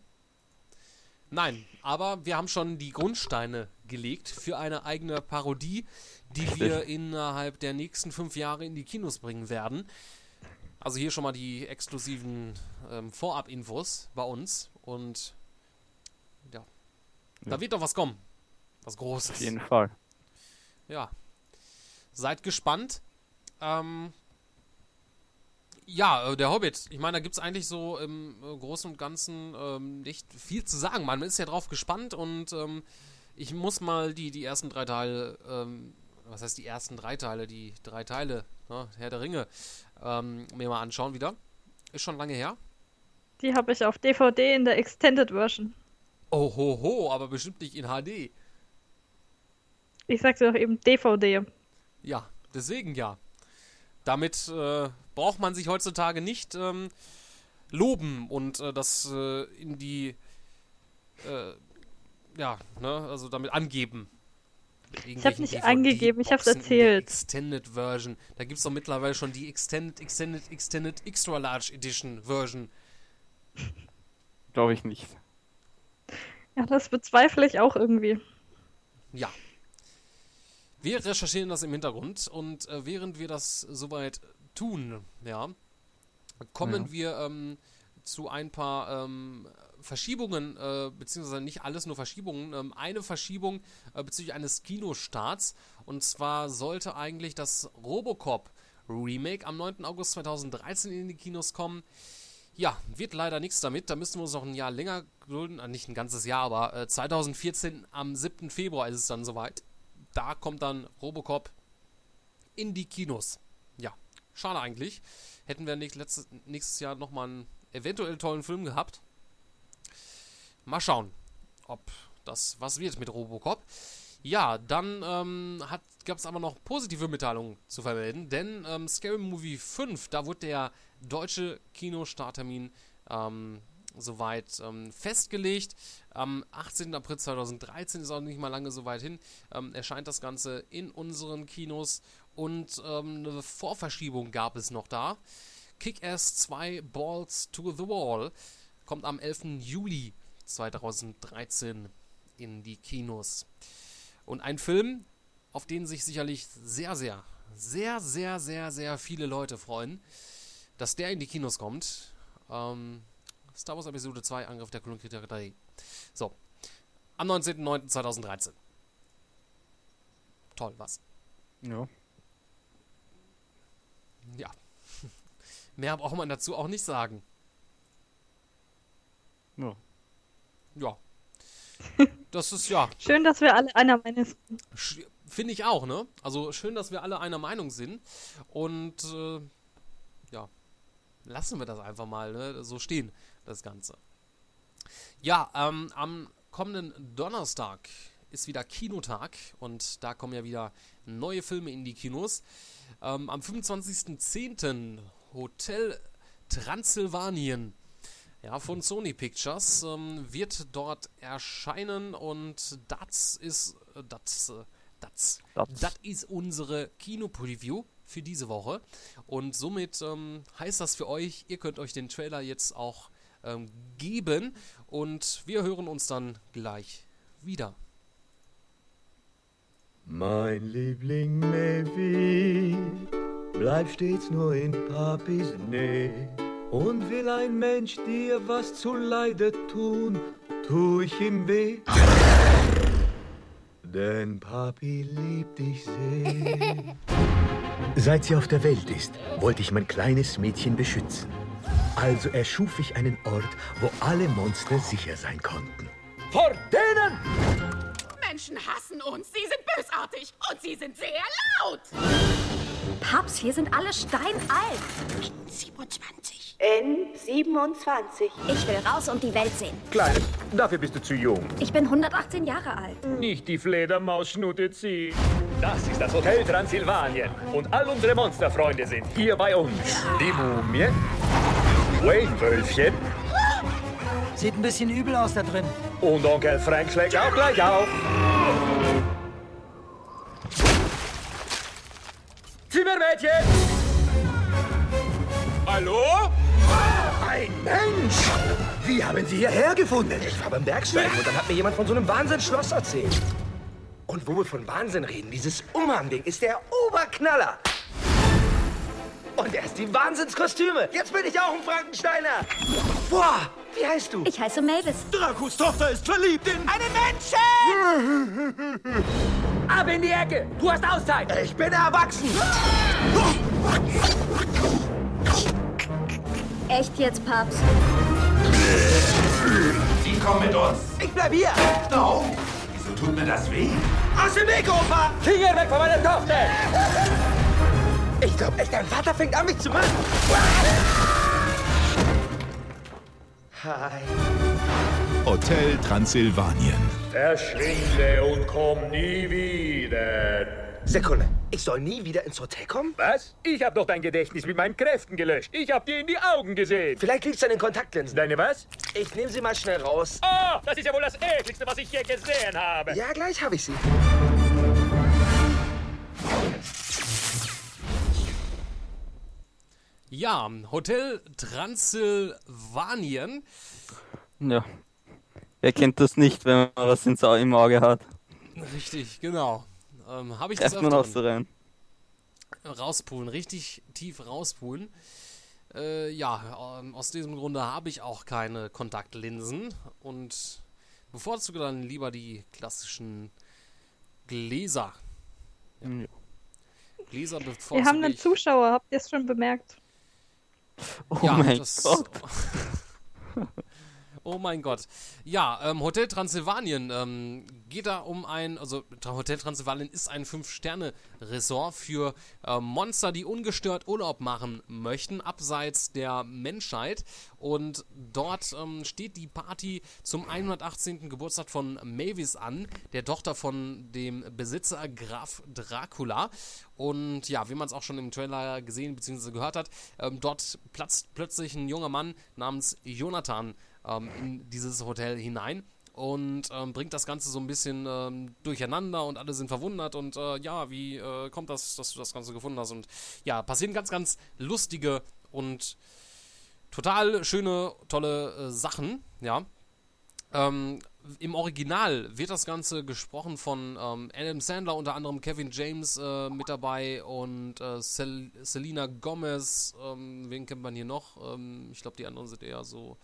nein, aber wir haben schon die Grundsteine gelegt für eine eigene Parodie, die Richtig. wir innerhalb der nächsten fünf Jahre in die Kinos bringen werden. Also hier schon mal die exklusiven ähm, Vorab-Infos bei uns und ja, da Ja. wird doch was kommen. Was Großes. Auf jeden Fall. Ja. Seid gespannt. Ähm, ja, äh, der Hobbit. Ich meine, da gibt es eigentlich so im äh, Großen und Ganzen ähm, nicht viel zu sagen. Man ist ja drauf gespannt und ähm, ich muss mal die, die ersten drei Teile, ähm, was heißt die ersten drei Teile? Die drei Teile, ne? Herr der Ringe, ähm, mir mal anschauen wieder. Ist schon lange her. Die habe ich auf DVD in der Extended Version. Oh, ho, ho, aber bestimmt nicht in HD. Ich dir doch eben DVD. Ja, deswegen ja. Damit äh, braucht man sich heutzutage nicht ähm, loben und äh, das äh, in die, äh, ja, ne, also damit angeben. Ich hab nicht angegeben, ich hab's erzählt. Extended Version. Da gibt's doch mittlerweile schon die Extended, Extended, Extended Extra Large Edition Version. Glaube ich nicht. Ja, das bezweifle ich auch irgendwie. Ja. Wir recherchieren das im Hintergrund und äh, während wir das soweit tun, ja, kommen Ja. wir ähm, zu ein paar ähm, Verschiebungen, äh, beziehungsweise nicht alles nur Verschiebungen. Ähm, eine Verschiebung äh, bezüglich eines Kinostarts und zwar sollte eigentlich das Robocop Remake am 9. August 2013 in die Kinos kommen. Ja, wird leider nichts damit. Da müssten wir uns noch ein Jahr länger gedulden. Äh, nicht ein ganzes Jahr, aber äh, 2014 am 7. Februar ist es dann soweit. Da kommt dann Robocop in die Kinos. Ja, schade eigentlich. Hätten wir nicht letztes, nächstes Jahr nochmal einen eventuell tollen Film gehabt. Mal schauen, ob das was wird mit Robocop. Ja, dann ähm, gab es aber noch positive Mitteilungen zu vermelden, denn ähm, Scary Movie 5, da wurde der deutsche Kinostarttermin ähm, soweit ähm, festgelegt. Am 18. April 2013 ist auch nicht mal lange so weit hin. Ähm, erscheint das Ganze in unseren Kinos und ähm, eine Vorverschiebung gab es noch da. Kick-Ass 2 Balls to the Wall kommt am 11. Juli 2013 in die Kinos. Und ein Film, auf den sich sicherlich sehr, sehr, sehr, sehr, sehr, sehr viele Leute freuen, dass der in die Kinos kommt. Ähm, Star Wars Episode 2, Angriff der Klonkritiker 3. So. Am 19.09.2013. Toll, was? Ja. Ja. Mehr braucht man dazu auch nicht sagen. Ja. Ja. Das ist ja, Schön, dass wir alle einer Meinung sind. finde ich auch, ne? Also schön, dass wir alle einer Meinung sind. Und äh, ja, lassen wir das einfach mal ne? so stehen, das Ganze. Ja, ähm, am kommenden Donnerstag ist wieder Kinotag und da kommen ja wieder neue Filme in die Kinos. Ähm, am 25.10. Hotel Transsilvanien ja, von Sony Pictures ähm, wird dort erscheinen und das ist äh, das, äh, das, Das. das ist unsere Kino-Preview für diese Woche und somit ähm, heißt das für euch, ihr könnt euch den Trailer jetzt auch ähm, geben und wir hören uns dann gleich wieder. Mein Liebling Mevi bleibt stets nur in Papis Nähe. Und will ein Mensch dir was zu Leide tun, tu ich ihm weh. Denn Papi liebt dich sehr. Seit sie auf der Welt ist, wollte ich mein kleines Mädchen beschützen. Also erschuf ich einen Ort, wo alle Monster sicher sein konnten. Vor denen! Menschen hassen uns, sie sind bösartig und sie sind sehr laut. Paps, hier sind alle steinalt. 27. N27. Ich will raus und die Welt sehen. Kleine, dafür bist du zu jung. Ich bin 118 Jahre alt. Nicht die Fledermausschnute ziehen. Das ist das Hotel Transsilvanien. Und all unsere Monsterfreunde sind hier bei uns. Die Mumie, Wayne-Wölfchen Sieht ein bisschen übel aus da drin. Und Onkel Frank schlägt auch gleich auf. Zimmermädchen! Hallo? Ein Mensch! Wie haben Sie hierher gefunden? Ich war beim Bergsteigen und dann hat mir jemand von so einem Wahnsinnsschloss erzählt. Und wo wir von Wahnsinn reden, dieses Umhang-Ding ist der Oberknaller. Und erst die Wahnsinnskostüme. Jetzt bin ich auch ein Frankensteiner. Boah, wie heißt du? Ich heiße Mavis. Dracus Tochter ist verliebt in... Einen Menschen! Ab in die Ecke! Du hast Auszeit! Ich bin erwachsen! Echt jetzt, Paps? Sie kommen mit uns. Ich bleib hier! No. Wieso tut mir das weh? Aus dem Weg, Opa! Finger weg von meiner Tochter! Ich glaub echt, dein Vater fängt an, mich zu machen. Hi. Hotel Transsilvanien. Verschwinde und komm nie wieder. Sekunde, ich soll nie wieder ins Hotel kommen? Was? Ich hab doch dein Gedächtnis mit meinen Kräften gelöscht. Ich hab dir in die Augen gesehen. Vielleicht liegt's an den Kontaktlinsen. Deine was? Ich nehme sie mal schnell raus. Oh, das ist ja wohl das ekligste, was ich je gesehen habe. Ja, gleich habe ich sie. Ja, Hotel Transsilvanien. Ja. Wer kennt das nicht, wenn man was ins Au- im Auge hat? Richtig, genau. Ähm, Habe ich das man auch so rein. rauspulen, richtig tief rauspulen. Äh, ja, ähm, aus diesem Grunde habe ich auch keine Kontaktlinsen und bevorzuge dann lieber die klassischen Gläser. Ja. Gläser Wir bevorzuge haben einen ich. Zuschauer, habt ihr es schon bemerkt? Oh Ja, mein Gott. Oh mein Gott. Ja, ähm, Hotel Transsilvanien ähm, geht da um ein, also Hotel Transsilvanien ist ein Fünf-Sterne-Resort für ähm, Monster, die ungestört Urlaub machen möchten, abseits der Menschheit. Und dort ähm, steht die Party zum 118. Geburtstag von Mavis an, der Tochter von dem Besitzer Graf Dracula. Und ja, wie man es auch schon im Trailer gesehen bzw. gehört hat, ähm, dort platzt plötzlich ein junger Mann namens Jonathan ähm, in dieses Hotel hinein und ähm, bringt das Ganze so ein bisschen ähm, durcheinander und alle sind verwundert und äh, ja, wie äh, kommt das, dass du das Ganze gefunden hast und ja, passieren ganz, ganz lustige und total schöne, tolle äh, Sachen, ja. Ähm, Im Original wird das Ganze gesprochen von ähm, Adam Sandler, unter anderem Kevin James äh, mit dabei und äh, Sel Selena Gomez. Ähm, wen kennt man hier noch? Ähm, ich glaube, die anderen sind eher so.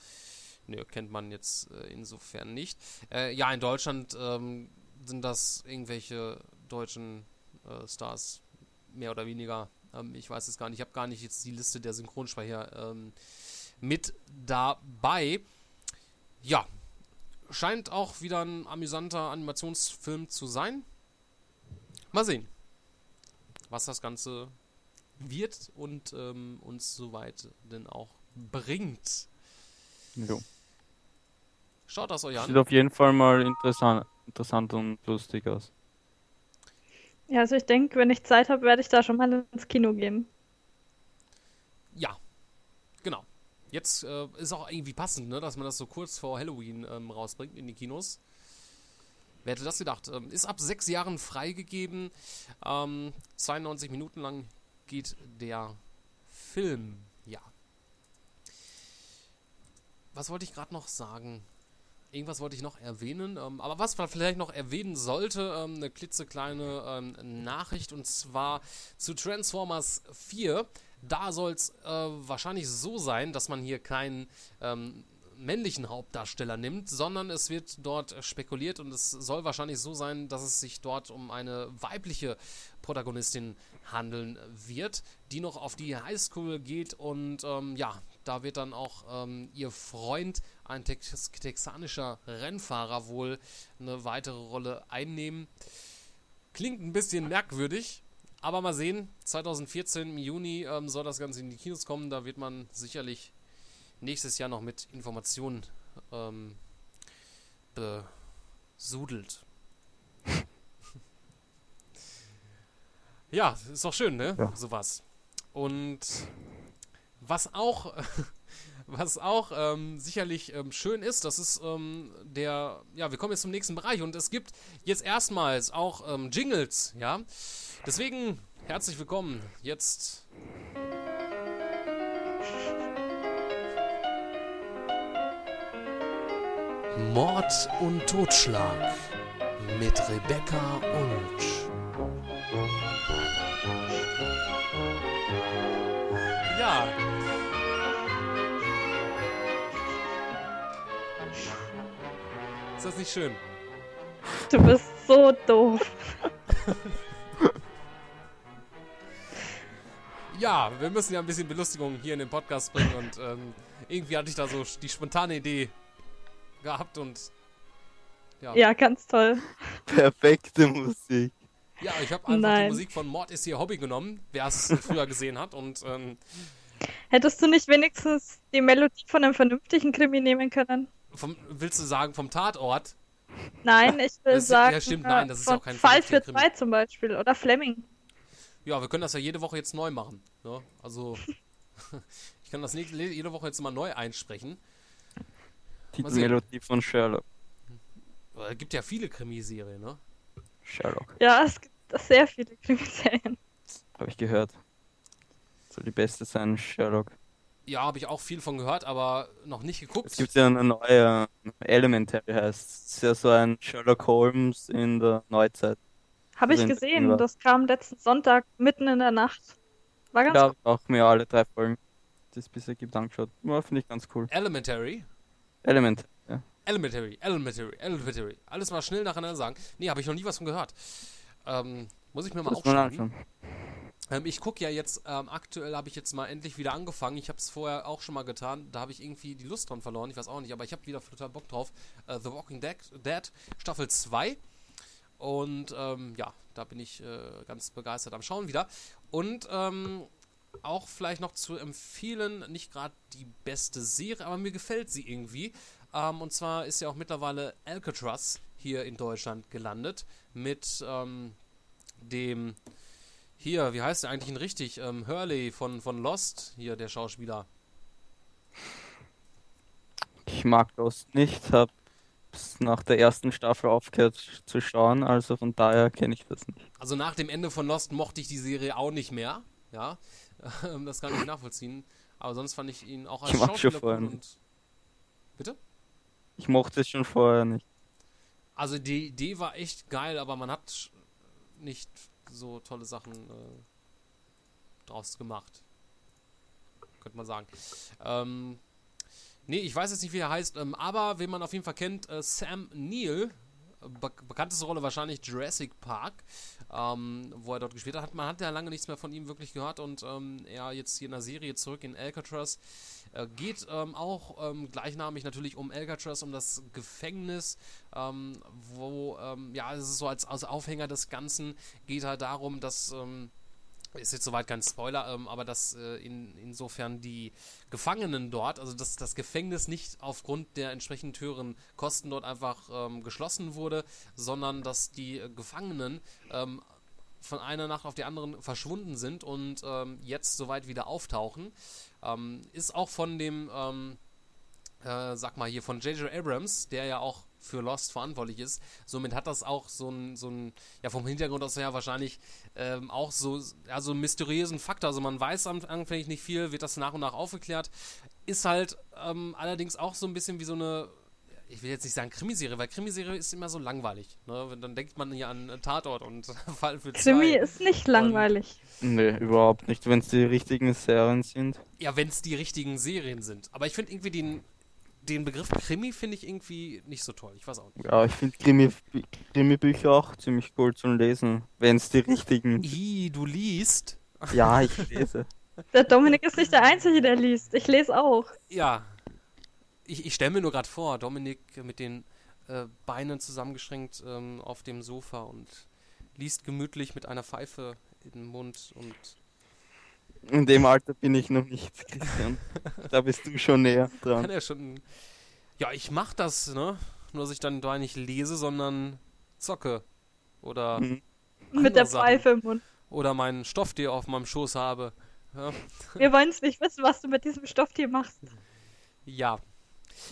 Nö, kennt man jetzt äh, insofern nicht. Äh, ja, in Deutschland ähm, sind das irgendwelche deutschen äh, Stars, mehr oder weniger. Ähm, ich weiß es gar nicht. Ich habe gar nicht jetzt die Liste der Synchronsprecher ähm, mit dabei. Ja, scheint auch wieder ein amüsanter Animationsfilm zu sein. Mal sehen, was das Ganze wird und ähm, uns soweit denn auch bringt. Jo. Schaut das euch Sieht an. auf jeden Fall mal interessant, interessant und lustig aus. Ja, also ich denke, wenn ich Zeit habe, werde ich da schon mal ins Kino gehen. Ja, genau. Jetzt äh, ist auch irgendwie passend, ne, dass man das so kurz vor Halloween ähm, rausbringt in die Kinos. Wer hätte das gedacht? Ähm, ist ab sechs Jahren freigegeben. Ähm, 92 Minuten lang geht der Film. Ja. Was wollte ich gerade noch sagen? Irgendwas wollte ich noch erwähnen, ähm, aber was man vielleicht noch erwähnen sollte, ähm, eine klitzekleine ähm, Nachricht und zwar zu Transformers 4. Da soll es äh, wahrscheinlich so sein, dass man hier keinen ähm, männlichen Hauptdarsteller nimmt, sondern es wird dort spekuliert und es soll wahrscheinlich so sein, dass es sich dort um eine weibliche Protagonistin handeln wird, die noch auf die Highschool geht und ähm, ja, da wird dann auch ähm, ihr Freund, ein Tex texanischer Rennfahrer, wohl eine weitere Rolle einnehmen. Klingt ein bisschen merkwürdig, aber mal sehen. 2014 im Juni ähm, soll das Ganze in die Kinos kommen. Da wird man sicherlich nächstes Jahr noch mit Informationen ähm, besudelt. ja, ist doch schön, ne? Ja. Sowas. Und was auch Was auch ähm, sicherlich ähm, schön ist, das ist ähm, der, ja, wir kommen jetzt zum nächsten Bereich und es gibt jetzt erstmals auch ähm, Jingles, ja. Deswegen herzlich willkommen. Jetzt Mord und Totschlag mit Rebecca Unsch. Ja. Ist das nicht schön? Du bist so doof. Ja, wir müssen ja ein bisschen Belustigung hier in den Podcast bringen und ähm, irgendwie hatte ich da so die spontane Idee gehabt und ja. Ja, ganz toll. Perfekte Musik. Ja, ich habe einfach die Nein. Musik von Mord ist ihr Hobby genommen, wer es früher gesehen hat und ähm, Hättest du nicht wenigstens die Melodie von einem vernünftigen Krimi nehmen können? Vom, willst du sagen vom Tatort? Nein, ich will Das- sagen, ja, stimmt, nein, das ist auch kein Fall für Krimi. zwei zum Beispiel oder Fleming. Ja, wir können das ja jede Woche jetzt neu machen. Ne? Also ich kann das nächste, jede Woche jetzt mal neu einsprechen. Sehen. Titelmelodie von Sherlock. Es gibt ja viele Krimiserien, ne? Sherlock, Ja, es gibt sehr viele Krimiserien. habe ich gehört. Soll die beste sein, Sherlock. Ja, habe ich auch viel von gehört, aber noch nicht geguckt. Es gibt ja eine neue, Elementary heißt. Es ist ja so ein Sherlock Holmes in der Neuzeit. Habe ich Also gesehen, war- das kam letzten Sonntag mitten in der Nacht. War ganz Da cool. auch mir alle drei Folgen, die es bisher gibt, angeschaut. Ja, finde ich ganz cool. Elementary. Element, ja. Elementary, Elementary, Elementary. Alles mal schnell nacheinander sagen. Nee, habe ich noch nie was von gehört. Ähm, muss ich mir mal man aufschreiben. anschauen. Ähm, ich gucke ja jetzt, ähm, aktuell habe ich jetzt mal endlich wieder angefangen. Ich habe es vorher auch schon mal getan. Da habe ich irgendwie die Lust dran verloren. Ich weiß auch nicht, aber ich habe wieder total Bock drauf. Äh, The Walking Dead, Dead Staffel 2. Und ähm, ja, da bin ich äh, ganz begeistert am Schauen wieder. Und ähm, auch vielleicht noch zu empfehlen, nicht gerade die beste Serie, aber mir gefällt sie irgendwie. Ähm, und zwar ist ja auch mittlerweile Alcatraz hier in Deutschland gelandet mit ähm, dem hier, wie heißt der eigentlich in richtig? Ähm, Hurley von, von Lost, hier der Schauspieler. Ich mag Lost nicht, habe nach der ersten Staffel aufgehört zu schauen, also von daher kenne ich das nicht. Also nach dem Ende von Lost mochte ich die Serie auch nicht mehr. Ja, Ähm, das kann ich nachvollziehen. Aber sonst fand ich ihn auch als Ich mag schon Schauspieler vorher nicht. Bitte? Ich mochte es schon vorher nicht. Also die Idee war echt geil, aber man hat nicht so tolle Sachen äh, draus gemacht. Könnte man sagen. Ähm, nee, ich weiß jetzt nicht, wie er heißt, ähm, aber wen man auf jeden Fall kennt, äh, Sam Neill, be bekannteste Rolle wahrscheinlich Jurassic Park, ähm, wo er dort gespielt hat. Man hat ja lange nichts mehr von ihm wirklich gehört und ähm, er jetzt hier in der Serie zurück in Alcatraz. Äh, geht ähm, auch ähm, gleichnamig natürlich um Alcatraz, um das Gefängnis, ähm, wo, ähm, ja, es ist so als, als Aufhänger des Ganzen, geht halt darum, dass, ähm, ist jetzt soweit kein Spoiler, ähm, aber dass äh, in, insofern die Gefangenen dort, also dass das Gefängnis nicht aufgrund der entsprechend höheren Kosten dort einfach ähm, geschlossen wurde, sondern dass die äh, Gefangenen ähm, von einer Nacht auf die anderen verschwunden sind und ähm, jetzt soweit wieder auftauchen. Ähm, ist auch von dem, ähm, äh, sag mal hier, von J.J. Abrams, der ja auch für Lost verantwortlich ist. Somit hat das auch so ein, so ein ja vom Hintergrund aus her wahrscheinlich ähm, auch so, ja, so einen mysteriösen Faktor. Also man weiß am Anfang nicht viel, wird das nach und nach aufgeklärt. Ist halt ähm, allerdings auch so ein bisschen wie so eine ich will jetzt nicht sagen Krimiserie, weil Krimiserie ist immer so langweilig. Ne? Dann denkt man hier an äh, Tatort und Fall für zwei. Krimi ist nicht langweilig. Nee, überhaupt nicht, wenn es die richtigen Serien sind. Ja, wenn es die richtigen Serien sind. Aber ich finde irgendwie den, den Begriff Krimi finde ich irgendwie nicht so toll. Ich weiß auch nicht. Ja, ich finde Krimi, Krimi-Bücher auch ziemlich cool zum Lesen, wenn es die richtigen. I, du liest. Ja, ich lese. Der Dominik ist nicht der Einzige, der liest. Ich lese auch. Ja. Ich, ich stelle mir nur gerade vor, Dominik mit den äh, Beinen zusammengeschränkt ähm, auf dem Sofa und liest gemütlich mit einer Pfeife im Mund und In dem Alter bin ich noch nicht, Christian. Da bist du schon näher kann dran. er schon. Ja, ich mach das, ne? Nur dass ich dann da nicht lese, sondern zocke. Oder Mhm. Mit der Sachen. Pfeife im Mund. Oder meinen Stofftier auf meinem Schoß habe. Ja. Wir wollen es nicht wissen, was du mit diesem Stofftier machst. Ja.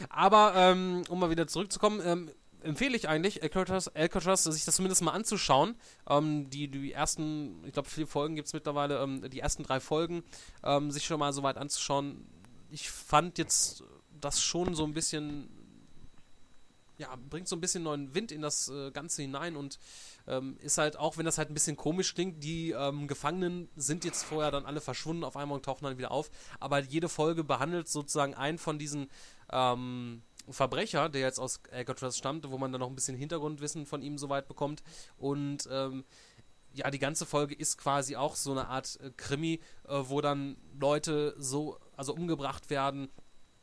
Aber, ähm, um mal wieder zurückzukommen, ähm, empfehle ich eigentlich, Alcatraz, Alcatraz, sich das zumindest mal anzuschauen. Ähm, die, die ersten, ich glaube, vier Folgen gibt es mittlerweile, ähm, die ersten drei Folgen, ähm, sich schon mal so weit anzuschauen. Ich fand jetzt das schon so ein bisschen, ja, bringt so ein bisschen neuen Wind in das äh, Ganze hinein und ähm, ist halt, auch wenn das halt ein bisschen komisch klingt, die ähm, Gefangenen sind jetzt vorher dann alle verschwunden auf einmal und tauchen dann wieder auf, aber jede Folge behandelt sozusagen einen von diesen ähm, Verbrecher, der jetzt aus Alcatraz stammt, wo man dann noch ein bisschen Hintergrundwissen von ihm soweit bekommt. Und ähm, ja, die ganze Folge ist quasi auch so eine Art äh, Krimi, äh, wo dann Leute so, also umgebracht werden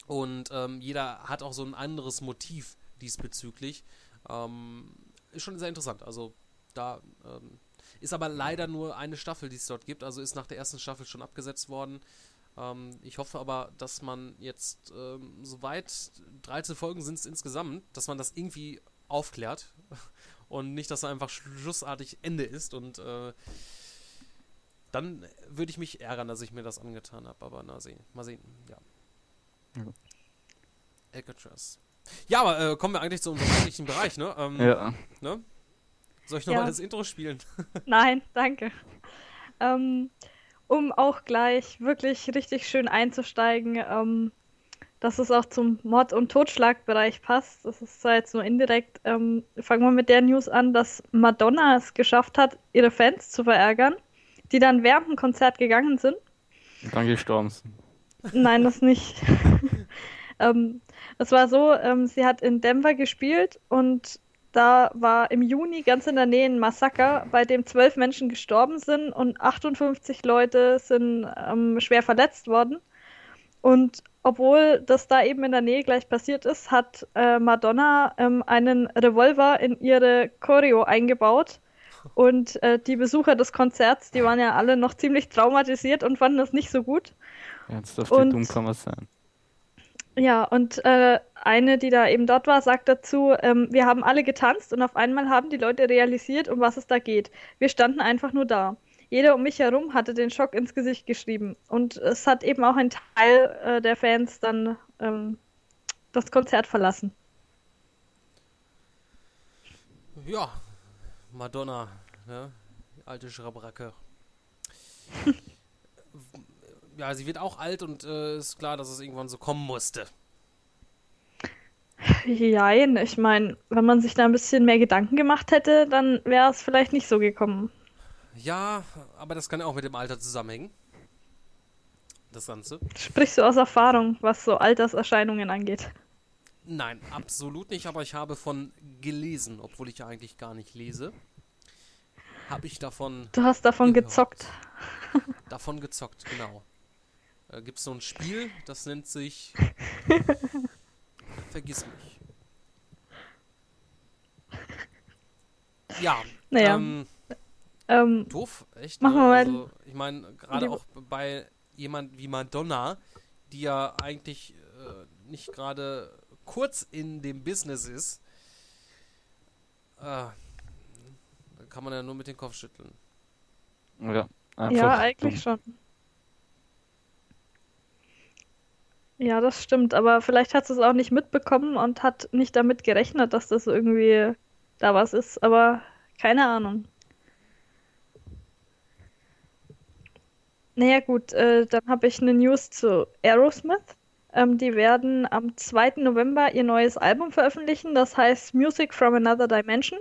und ähm, jeder hat auch so ein anderes Motiv diesbezüglich. Ähm, ist schon sehr interessant. Also da ähm, ist aber leider nur eine Staffel, die es dort gibt. Also ist nach der ersten Staffel schon abgesetzt worden. Ähm, ich hoffe aber, dass man jetzt ähm, soweit 13 Folgen sind es insgesamt, dass man das irgendwie aufklärt und nicht, dass er einfach schlussartig Ende ist und äh, dann würde ich mich ärgern, dass ich mir das angetan habe. Aber na sehen, mal sehen, ja. Alcatraz. Ja, aber äh, kommen wir eigentlich zu unserem eigentlichen Bereich, ne? Ähm, Ja. ne? Soll ich nochmal Ja. das Intro spielen? Nein, danke. Ähm, um auch gleich wirklich richtig schön einzusteigen, ähm, dass es auch zum Mord- und Totschlagbereich passt. Das ist zwar jetzt nur indirekt. Ähm, fangen wir mit der News an, dass Madonna es geschafft hat, ihre Fans zu verärgern, die dann während dem Konzert gegangen sind. Und dann gestorben sind. Nein, das nicht. ähm, es war so, ähm, sie hat in Denver gespielt und da war im Juni ganz in der Nähe ein Massaker, bei dem zwölf Menschen gestorben sind und 58 Leute sind ähm, schwer verletzt worden. Und obwohl das da eben in der Nähe gleich passiert ist, hat äh, Madonna ähm, einen Revolver in ihre Choreo eingebaut. Und äh, die Besucher des Konzerts, die waren ja alle noch ziemlich traumatisiert und fanden das nicht so gut. Jetzt Und- die dumm kann man sein. Ja, und äh, eine, die da eben dort war, sagt dazu, ähm, wir haben alle getanzt und auf einmal haben die Leute realisiert, um was es da geht. Wir standen einfach nur da. Jeder um mich herum hatte den Schock ins Gesicht geschrieben. Und es hat eben auch ein Teil äh, der Fans dann ähm, das Konzert verlassen. Ja, Madonna, ne? Die alte Schrabracke. ja, sie wird auch alt und äh, ist klar, dass es irgendwann so kommen musste. Jein, ich meine, wenn man sich da ein bisschen mehr Gedanken gemacht hätte, dann wäre es vielleicht nicht so gekommen. Ja, aber das kann ja auch mit dem Alter zusammenhängen. Das Ganze. Sprichst du aus Erfahrung, was so Alterserscheinungen angeht? Nein, absolut nicht, aber ich habe von gelesen, obwohl ich ja eigentlich gar nicht lese. Habe ich davon. Du hast davon gehört. gezockt. Davon gezockt, genau. Äh, Gibt es so ein Spiel, das nennt sich. Vergiss mich. Ja, Naja. ähm, Ähm, doof, echt. machen ne? wir mal- Also, ich meine, gerade auch bei jemand wie Madonna, die ja eigentlich äh, nicht gerade kurz in dem Business ist, äh, da kann man ja nur mit dem Kopf schütteln. Ja, einfach Ja, eigentlich dumm. schon. Ja, das stimmt, aber vielleicht hat sie es auch nicht mitbekommen und hat nicht damit gerechnet, dass das irgendwie da was ist, aber keine Ahnung. Naja, gut, äh, dann habe ich eine News zu Aerosmith. Ähm, die werden am 2. November ihr neues Album veröffentlichen, das heißt Music from Another Dimension.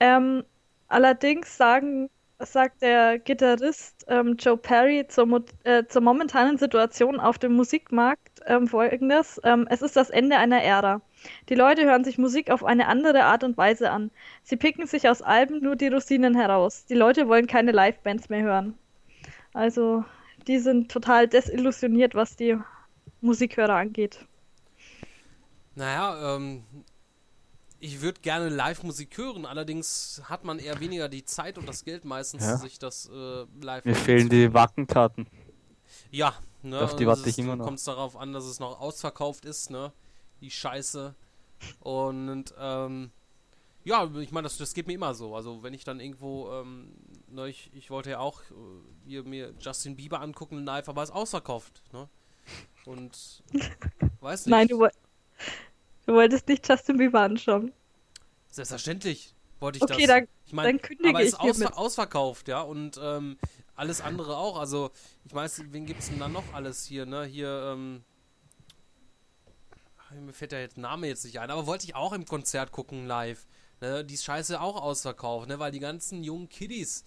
Ähm, allerdings sagen, sagt der Gitarrist ähm, Joe Perry zur, mo- äh, zur momentanen Situation auf dem Musikmarkt ähm, folgendes. Ähm, es ist das Ende einer Ära. Die Leute hören sich Musik auf eine andere Art und Weise an. Sie picken sich aus Alben nur die Rosinen heraus. Die Leute wollen keine Livebands mehr hören. Also, die sind total desillusioniert, was die Musikhörer angeht. Naja, ähm, ich würde gerne Live-Musik hören, allerdings hat man eher weniger die Zeit und das Geld meistens, Ja. sich das äh, live Mir fehlen die Wackenkarten. Ja, ne? Auf die es warte ich immer noch. Kommt darauf an, dass es noch ausverkauft ist, ne? Die Scheiße. Und ähm, ja, ich meine, das, das geht mir immer so. Also wenn ich dann irgendwo, ähm, ne, ich, ich wollte ja auch äh, hier mir Justin Bieber angucken live, aber es ist ausverkauft, ne? Und weiß nicht. Nein, du, woll- du wolltest nicht Justin Bieber anschauen. Selbstverständlich wollte ich Okay, das. dann- ich meine, dann kündige aber es ist ich hiermit. ausver ausverkauft, ja, und ähm, alles andere auch. Also, ich weiß, wen gibt's denn da noch alles hier, ne? Hier, ähm, mir fällt der jetzt Name jetzt nicht ein, aber wollte ich auch im Konzert gucken live. Ne? Die ist scheiße auch ausverkauft, ne? Weil die ganzen jungen Kiddies,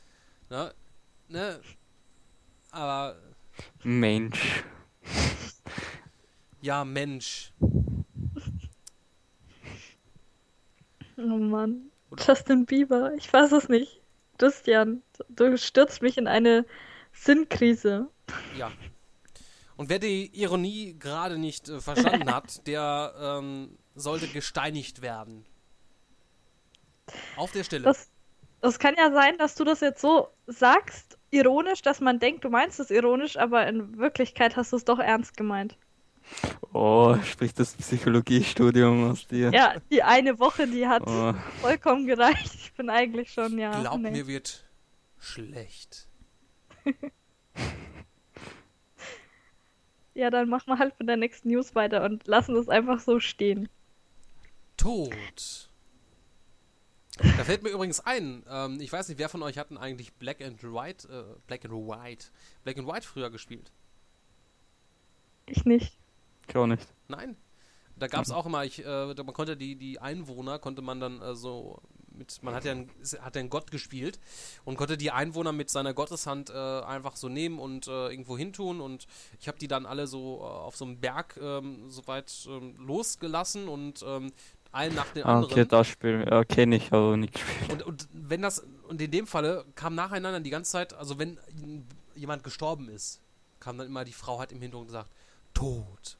ne? Ne? Aber Mensch. ja, Mensch. Oh Mann. Justin Bieber, ich weiß es nicht. Christian, du stürzt mich in eine Sinnkrise. Ja. Und wer die Ironie gerade nicht äh, verstanden hat, der ähm, sollte gesteinigt werden. Auf der Stelle. Das, das kann ja sein, dass du das jetzt so sagst, ironisch, dass man denkt, du meinst es ironisch, aber in Wirklichkeit hast du es doch ernst gemeint. Oh, spricht das Psychologiestudium aus dir. Ja, die eine Woche, die hat Oh. vollkommen gereicht. Ich bin eigentlich schon, ja. Glaub nee. mir wird schlecht. Ja, dann machen wir halt mit der nächsten News weiter und lassen es einfach so stehen. Tod. Da fällt mir übrigens ein, ähm, ich weiß nicht, wer von euch hatten eigentlich Black and White, äh, Black and White, Black and White früher gespielt? Ich nicht. Ich auch nicht. Nein. Da gab es auch immer, ich, äh, man konnte die, die Einwohner, konnte man dann äh, so mit, man hat ja, einen, hat ja einen Gott gespielt und konnte die Einwohner mit seiner Gotteshand äh, einfach so nehmen und äh, irgendwo hintun und ich habe die dann alle so äh, auf so einem Berg ähm, so weit ähm, losgelassen und ähm, einen nach dem Ah, anderen. okay, das Spiel. Ja, kenne ich, aber nicht gespielt. Und, und wenn das, und in dem Falle kam nacheinander die ganze Zeit, also wenn jemand gestorben ist, kam dann immer die Frau hat im Hintergrund gesagt, tot.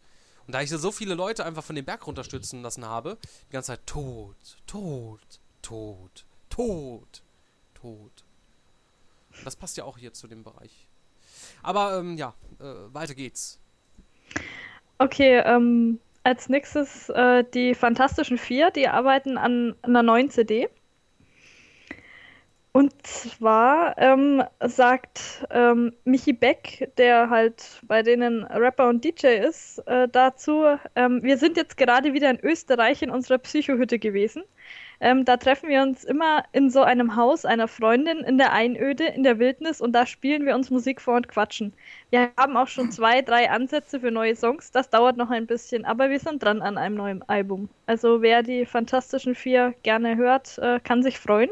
Und da ich so viele Leute einfach von dem Berg runterstürzen lassen habe, die ganze Zeit tot, tot, tot, tot, tot. Das passt ja auch hier zu dem Bereich. Aber ähm, ja, äh, weiter geht's. Okay, ähm, als nächstes äh, die Fantastischen Vier, die arbeiten an einer neuen CD. Und zwar ähm, sagt ähm, Michi Beck, der halt bei denen Rapper und DJ ist, äh, dazu, ähm, wir sind jetzt gerade wieder in Österreich in unserer Psychohütte gewesen. Ähm, da treffen wir uns immer in so einem Haus einer Freundin in der Einöde, in der Wildnis und da spielen wir uns Musik vor und quatschen. Wir haben auch schon zwei, drei Ansätze für neue Songs. Das dauert noch ein bisschen, aber wir sind dran an einem neuen Album. Also wer die Fantastischen Vier gerne hört, äh, kann sich freuen.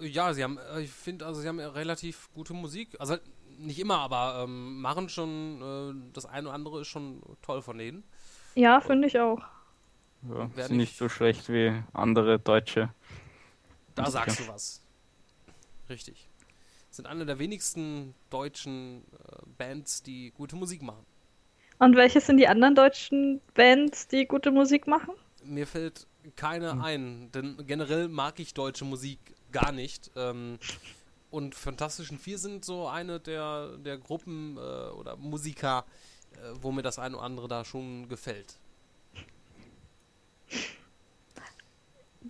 Ja, sie haben, äh, ich finde, also sie haben relativ gute Musik. Also nicht immer, aber ähm, machen schon, äh, das eine oder andere ist schon toll von denen. Ja, finde ich auch. Ja, sind nicht nicht- so schlecht wie andere deutsche. Da Musiker. sagst du was. Richtig. Sind eine der wenigsten deutschen äh, Bands, die gute Musik machen. Und welche sind die anderen deutschen Bands, die gute Musik machen? Mir fällt keine Hm. ein, denn generell mag ich deutsche Musik gar nicht. Ähm, und Fantastischen Vier sind so eine der, der Gruppen äh, oder Musiker, äh, wo mir das eine oder andere da schon gefällt.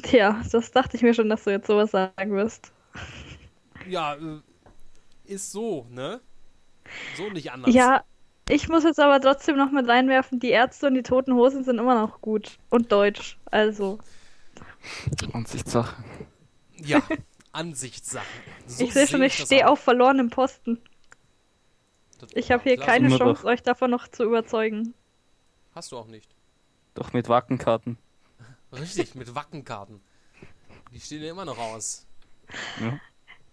Tja, das dachte ich mir schon, dass du jetzt sowas sagen wirst. Ja, äh, ist so, ne? So nicht anders. Ja, ich muss jetzt aber trotzdem noch mit reinwerfen, die Ärzte und die Toten Hosen sind immer noch gut. Und deutsch. Also, Ansichtssache. Ja, Ansichtssachen. So ich sehe schon, ich stehe auch. auf verlorenem Posten. Das- Ich habe hier klar, keine Immer Chance, doch. euch davon noch zu überzeugen. Hast du auch nicht. Doch mit Wackenkarten. Richtig, mit Wackenkarten. Die stehen ja immer noch aus. Ja.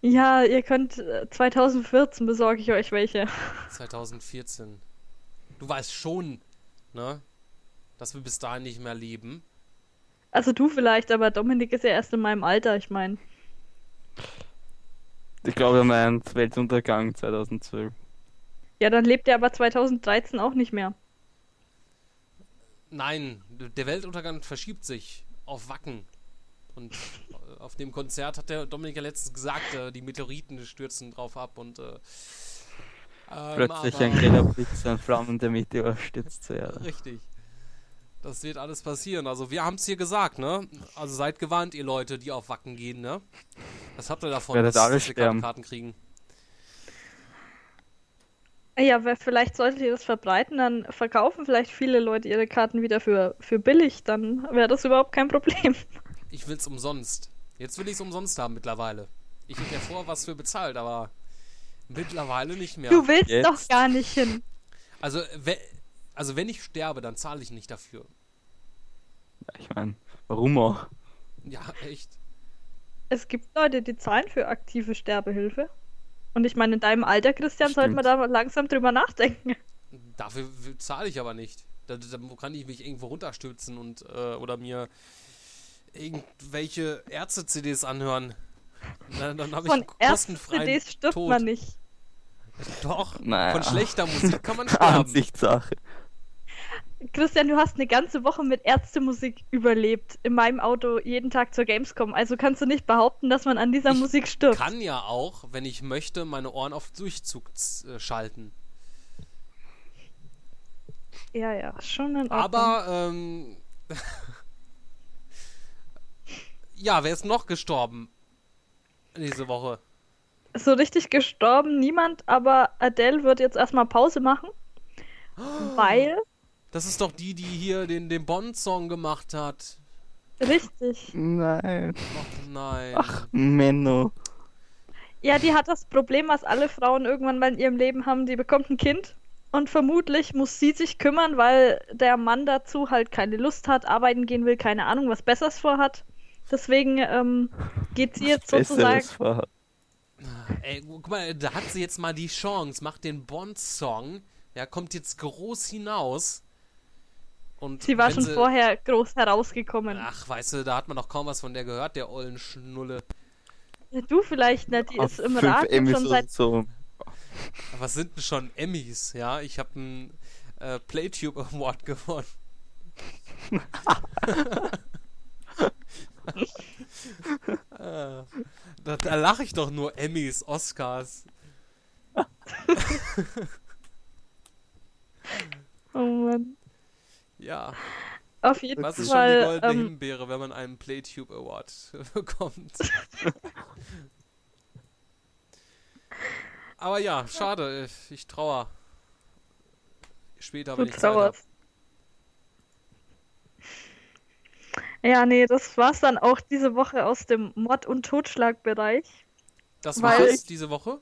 Ja, ihr könnt äh, 2014 besorge ich euch welche. 2014. Du weißt schon, ne? Dass wir bis dahin nicht mehr leben. Also du vielleicht, aber Dominik ist ja erst in meinem Alter, ich meine. Ich glaube, er meint Weltuntergang 2012. Ja, dann lebt er aber 2013 auch nicht mehr. Nein, der Weltuntergang verschiebt sich auf Wacken. Und äh, auf dem Konzert hat der Dominik ja letztens gesagt, äh, die Meteoriten stürzen drauf ab und äh, ähm, Plötzlich aber- ein griller Blitz, ein flammender Meteor stürzt zur Erde. Richtig. Das wird alles passieren. Also wir haben es hier gesagt, ne? Also seid gewarnt, ihr Leute, die auf Wacken gehen, ne? Was habt ihr davon, dass, dass wir keine. Karten kriegen? Ja, weil vielleicht solltet ihr das verbreiten, dann verkaufen vielleicht viele Leute ihre Karten wieder für, für billig, dann wäre das überhaupt kein Problem. Ich will's umsonst. Jetzt will ich's umsonst haben mittlerweile. Ich hätte ja vorher was für bezahlt, aber mittlerweile nicht mehr. Du willst Jetzt? doch gar nicht hin. Also, we also wenn ich sterbe, dann zahle ich nicht dafür. Ich meine, warum auch? Ja, echt. Es gibt Leute, die zahlen für aktive Sterbehilfe. Und ich meine, in deinem Alter, Christian, sollte man da langsam drüber nachdenken. Dafür zahle ich aber nicht. Da, da kann ich mich irgendwo runterstürzen und äh, oder mir irgendwelche Ärzte-CDs anhören. Na, dann habe ich kostenfreien Ärzte-CDs stirbt Tod. man nicht. Doch, Naja. von schlechter Musik kann man sterben. Ansichtssache. Christian, du hast eine ganze Woche mit Ärztemusik überlebt. In meinem Auto jeden Tag zur Gamescom. Also kannst du nicht behaupten, dass man an dieser Ich Musik stirbt. kann ja auch, wenn ich möchte, meine Ohren auf Durchzug äh, schalten. Ja, ja, schon in Ordnung. Aber, ähm. ja, wer ist noch gestorben? Diese Woche. so richtig gestorben niemand, aber Adele wird jetzt erstmal Pause machen. Weil, Das ist doch die, die hier den, den Bond-Song gemacht hat. richtig. Nein. Ach nein. Ach, Menno. Ja, die hat das Problem, was alle Frauen irgendwann mal in ihrem Leben haben. Die bekommt ein Kind und vermutlich muss sie sich kümmern, weil der Mann dazu halt keine Lust hat, arbeiten gehen will, keine Ahnung, was Besseres vorhat. Deswegen ähm, geht sie jetzt sozusagen. Besseres vorhat. Ey, guck mal, da hat sie jetzt mal die Chance, macht den Bond-Song. Ja, kommt jetzt groß hinaus. Und Sie war schon sie- vorher groß herausgekommen. Ach, weißt du, da hat man noch kaum was von der gehört, der ollen Schnulle. Ja, du vielleicht, ne? Die Auf ist im Emmys schon seit. so. Was sind denn schon Emmys? Ja, ich habe einen äh, Playtube Award gewonnen. äh, da da lache ich doch nur Emmys, Oscars. Oh Mann. Ja. Auf jeden Was ist Fall. schon die goldene ähm, Himbeere, wenn man einen Playtube Award bekommt? Aber ja, schade. Ich, ich trauer. Später, Du wenn ich Zeit habe. trauerst. Ja, nee, das war's dann auch diese Woche aus dem Mord- und Totschlagbereich. Das war's diese Woche?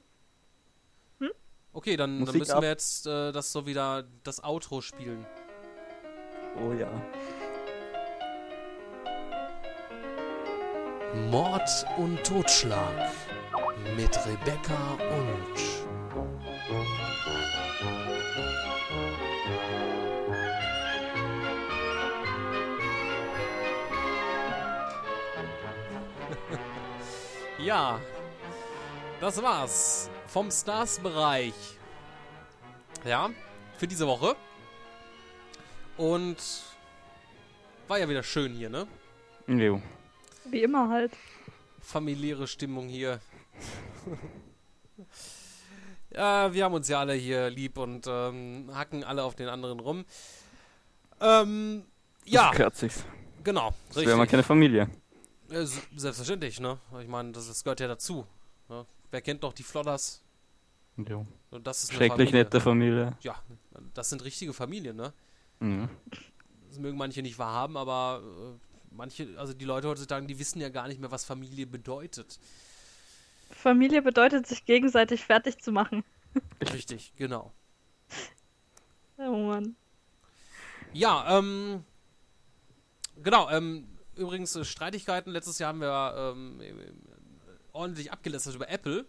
Hm? Okay, dann, dann müssen ab. wir jetzt äh, das so wieder das Outro spielen. Oh ja. Mord und Totschlag mit Rebecca und Ja, das war's vom Stars-Bereich. Ja, für diese Woche. Und war ja wieder schön hier, ne? Jo. Wie immer halt. familiäre Stimmung hier. ja, wir haben uns ja alle hier lieb und ähm, hacken alle auf den anderen rum. Ähm, ja, sich's. genau, Das wäre mal richtig. keine Familie. Äh, selbstverständlich, ne? Ich meine, das, das gehört ja dazu. Ne? Wer kennt doch die Flodders? Jo. Und das ist eine Schrecklich Familie. nette Familie. Ja, das sind richtige Familien, ne? Ja. Das mögen manche nicht wahrhaben, aber äh, manche, also die Leute heutzutage, die wissen ja gar nicht mehr, was Familie bedeutet. Familie bedeutet, sich gegenseitig fertig zu machen. Richtig, genau. Oh Mann. Ja, ähm, genau, ähm, übrigens äh, Streitigkeiten. Letztes Jahr haben wir ähm, äh, ordentlich abgelästert über Apple.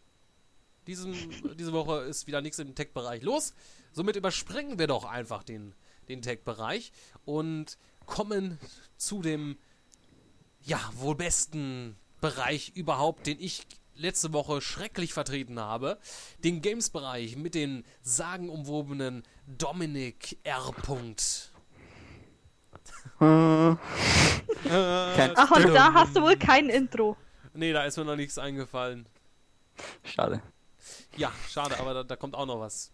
Diesem, diese Woche ist wieder nichts im Tech-Bereich los. Somit überspringen wir doch einfach den, den Tech-Bereich und kommen zu dem, ja, wohl besten Bereich überhaupt, den ich letzte Woche schrecklich vertreten habe. Den Games-Bereich mit den sagenumwobenen Dominik R. Punkt. Ach, und da hast du wohl kein Intro. Nee, da ist mir noch nichts eingefallen. Schade. Ja, schade, aber da, da kommt auch noch was.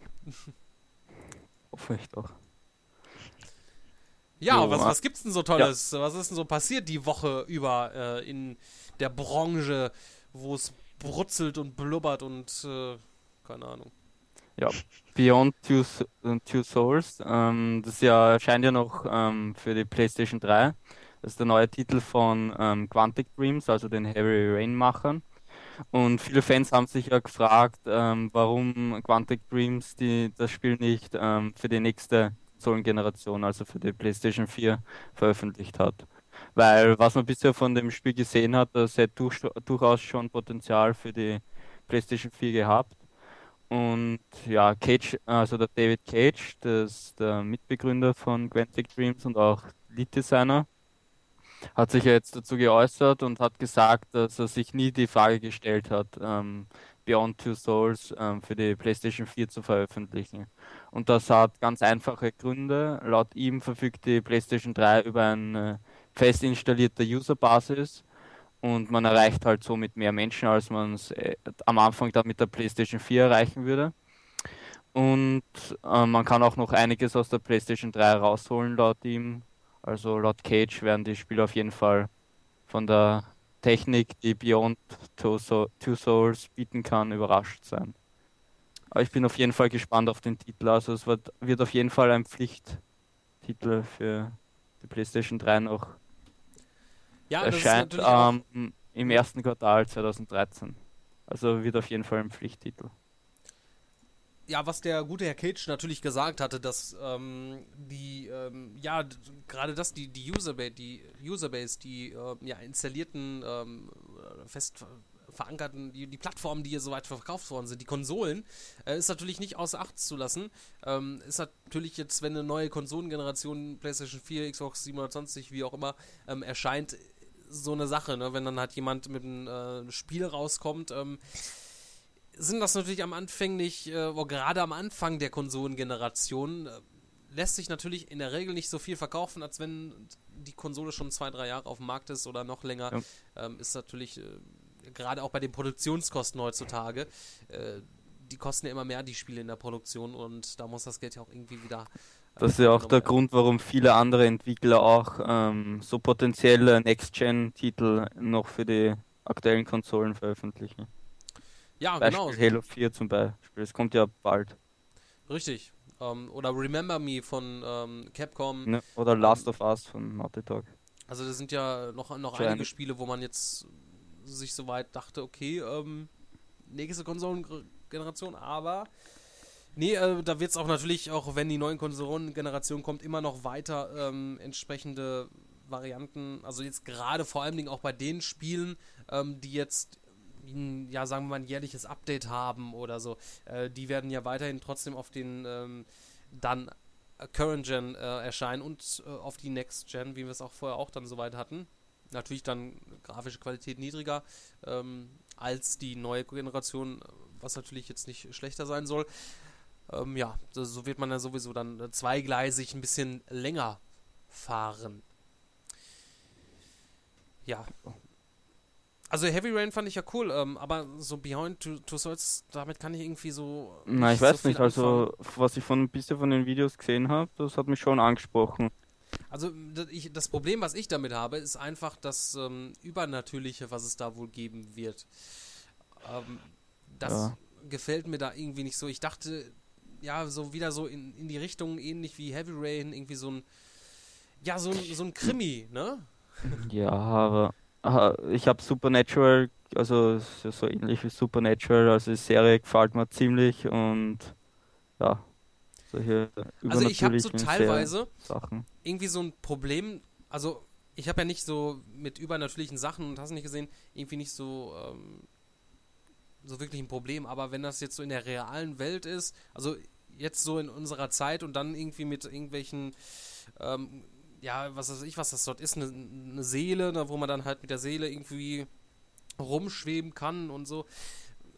Hoffe ich doch. Ja, was, ah. was gibt's denn so Tolles? Was ist denn so passiert die Woche über äh, in der Branche, wo es brutzelt und blubbert und äh, keine Ahnung. Ja, Beyond Two, äh, Two Souls, ähm, das ja erscheint ja noch ähm, für die PlayStation 3. Das ist der neue Titel von ähm, Quantic Dreams, also den Heavy Rain-Machern. Und viele Fans haben sich ja gefragt, ähm, warum Quantic Dreams die, das Spiel nicht ähm, für die nächste Konsolengeneration, also für die PlayStation 4, veröffentlicht hat. Weil was man bisher von dem Spiel gesehen hat, das hätte durch, durchaus schon Potenzial für die PlayStation 4 gehabt. Und ja, Cage, also der David Cage, das der Mitbegründer von Quantic Dreams und auch Lead-Designer, hat sich jetzt dazu geäußert und hat gesagt, dass er sich nie die Frage gestellt hat, ähm, Beyond Two Souls ähm, für die PlayStation 4 zu veröffentlichen. Und das hat ganz einfache Gründe. Laut ihm verfügt die PlayStation 3 über eine fest installierte Userbasis und man erreicht halt somit mehr Menschen, als man es äh, am Anfang dann mit der PlayStation 4 erreichen würde. Und äh, man kann auch noch einiges aus der PlayStation 3 rausholen, laut ihm. Also laut Cage werden die Spiele auf jeden Fall von der Technik, die Beyond Two, Sou- Two Souls bieten kann, überrascht sein. Aber ich bin auf jeden Fall gespannt auf den Titel. Also es wird, wird auf jeden Fall ein Pflichttitel für die PlayStation 3 noch. Ja, erscheint ähm, im ersten Quartal 2013. Also wird auf jeden Fall ein Pflichttitel. Ja, was der gute Herr Cage natürlich gesagt hatte, dass ähm, die, ähm, ja, gerade das, die, die Userbase, die Userbase, die äh, ja, installierten, ähm, fest ver- verankerten, die, die Plattformen, die hier soweit verkauft worden sind, die Konsolen, äh, ist natürlich nicht außer Acht zu lassen. Ähm, ist natürlich jetzt, wenn eine neue Konsolengeneration, PlayStation 4, Xbox 720, wie auch immer, ähm, erscheint, so eine Sache, ne? wenn dann halt jemand mit einem äh, Spiel rauskommt, ähm, sind das natürlich am anfänglich, äh, oder gerade am Anfang der Konsolengeneration, äh, lässt sich natürlich in der Regel nicht so viel verkaufen, als wenn die Konsole schon zwei, drei Jahre auf dem Markt ist oder noch länger. Ähm, ist natürlich, äh, gerade auch bei den Produktionskosten heutzutage, äh, die kosten ja immer mehr, die Spiele in der Produktion und da muss das Geld ja auch irgendwie wieder. äh, Das ist ja auch der. Grund, warum viele andere Entwickler auch ähm, so potenzielle Next-Gen-Titel noch für die aktuellen Konsolen veröffentlichen. Ja, Beispiel genau. Halo 4 zum Beispiel. Es kommt ja bald. Richtig. Ähm, oder Remember Me von ähm, Capcom. Ne? Oder Last of Us von Naughty Dog. Also das sind ja noch, noch Giant. einige Spiele, wo man jetzt sich soweit dachte, okay, ähm, nächste Konsolengeneration, aber nee, äh, da wird es auch natürlich, auch wenn die neuen Konsolengeneration kommt, immer noch weiter ähm, entsprechende Varianten, also jetzt gerade vor allen Dingen auch bei den Spielen, ähm, die jetzt ja, sagen wir mal, ein jährliches Update haben oder so, äh, die werden ja weiterhin trotzdem auf den ähm, dann äh, Current Gen äh, erscheinen und äh, auf die Next Gen, wie wir es auch vorher auch dann soweit hatten. Natürlich dann grafische Qualität niedriger ähm, als die neue Generation, was natürlich jetzt nicht schlechter sein soll. Ähm, ja, so, wird man ja sowieso dann äh, zweigleisig ein bisschen länger fahren. Ja. Also Heavy Rain fand ich ja cool, ähm, aber so Behind Two, Two Souls, damit kann ich irgendwie so. Na, ich so weiß viel nicht, also was ich von ein bisschen von den Videos gesehen habe, das hat mich schon angesprochen. Also ich, das Problem, was ich damit habe, ist einfach das ähm, Übernatürliche, was es da wohl geben wird. Ähm, das Ja. gefällt mir da irgendwie nicht so. Ich dachte, ja, so wieder so in, in die Richtung ähnlich wie Heavy Rain, irgendwie so ein, ja, so ein, so ein Krimi, ne? Ja, aber ich habe Supernatural, also so ähnlich wie Supernatural, also die Serie gefällt mir ziemlich und ja, solche Also ich habe so teilweise Sachen. irgendwie so ein Problem, also ich habe ja nicht so mit übernatürlichen Sachen und hast nicht gesehen, irgendwie nicht so ähm, so wirklich ein Problem, aber wenn das jetzt so in der realen Welt ist, also jetzt so in unserer Zeit und dann irgendwie mit irgendwelchen ähm, ja, was weiß ich, was das dort ist, eine, eine Seele, ne, wo man dann halt mit der Seele irgendwie rumschweben kann und so.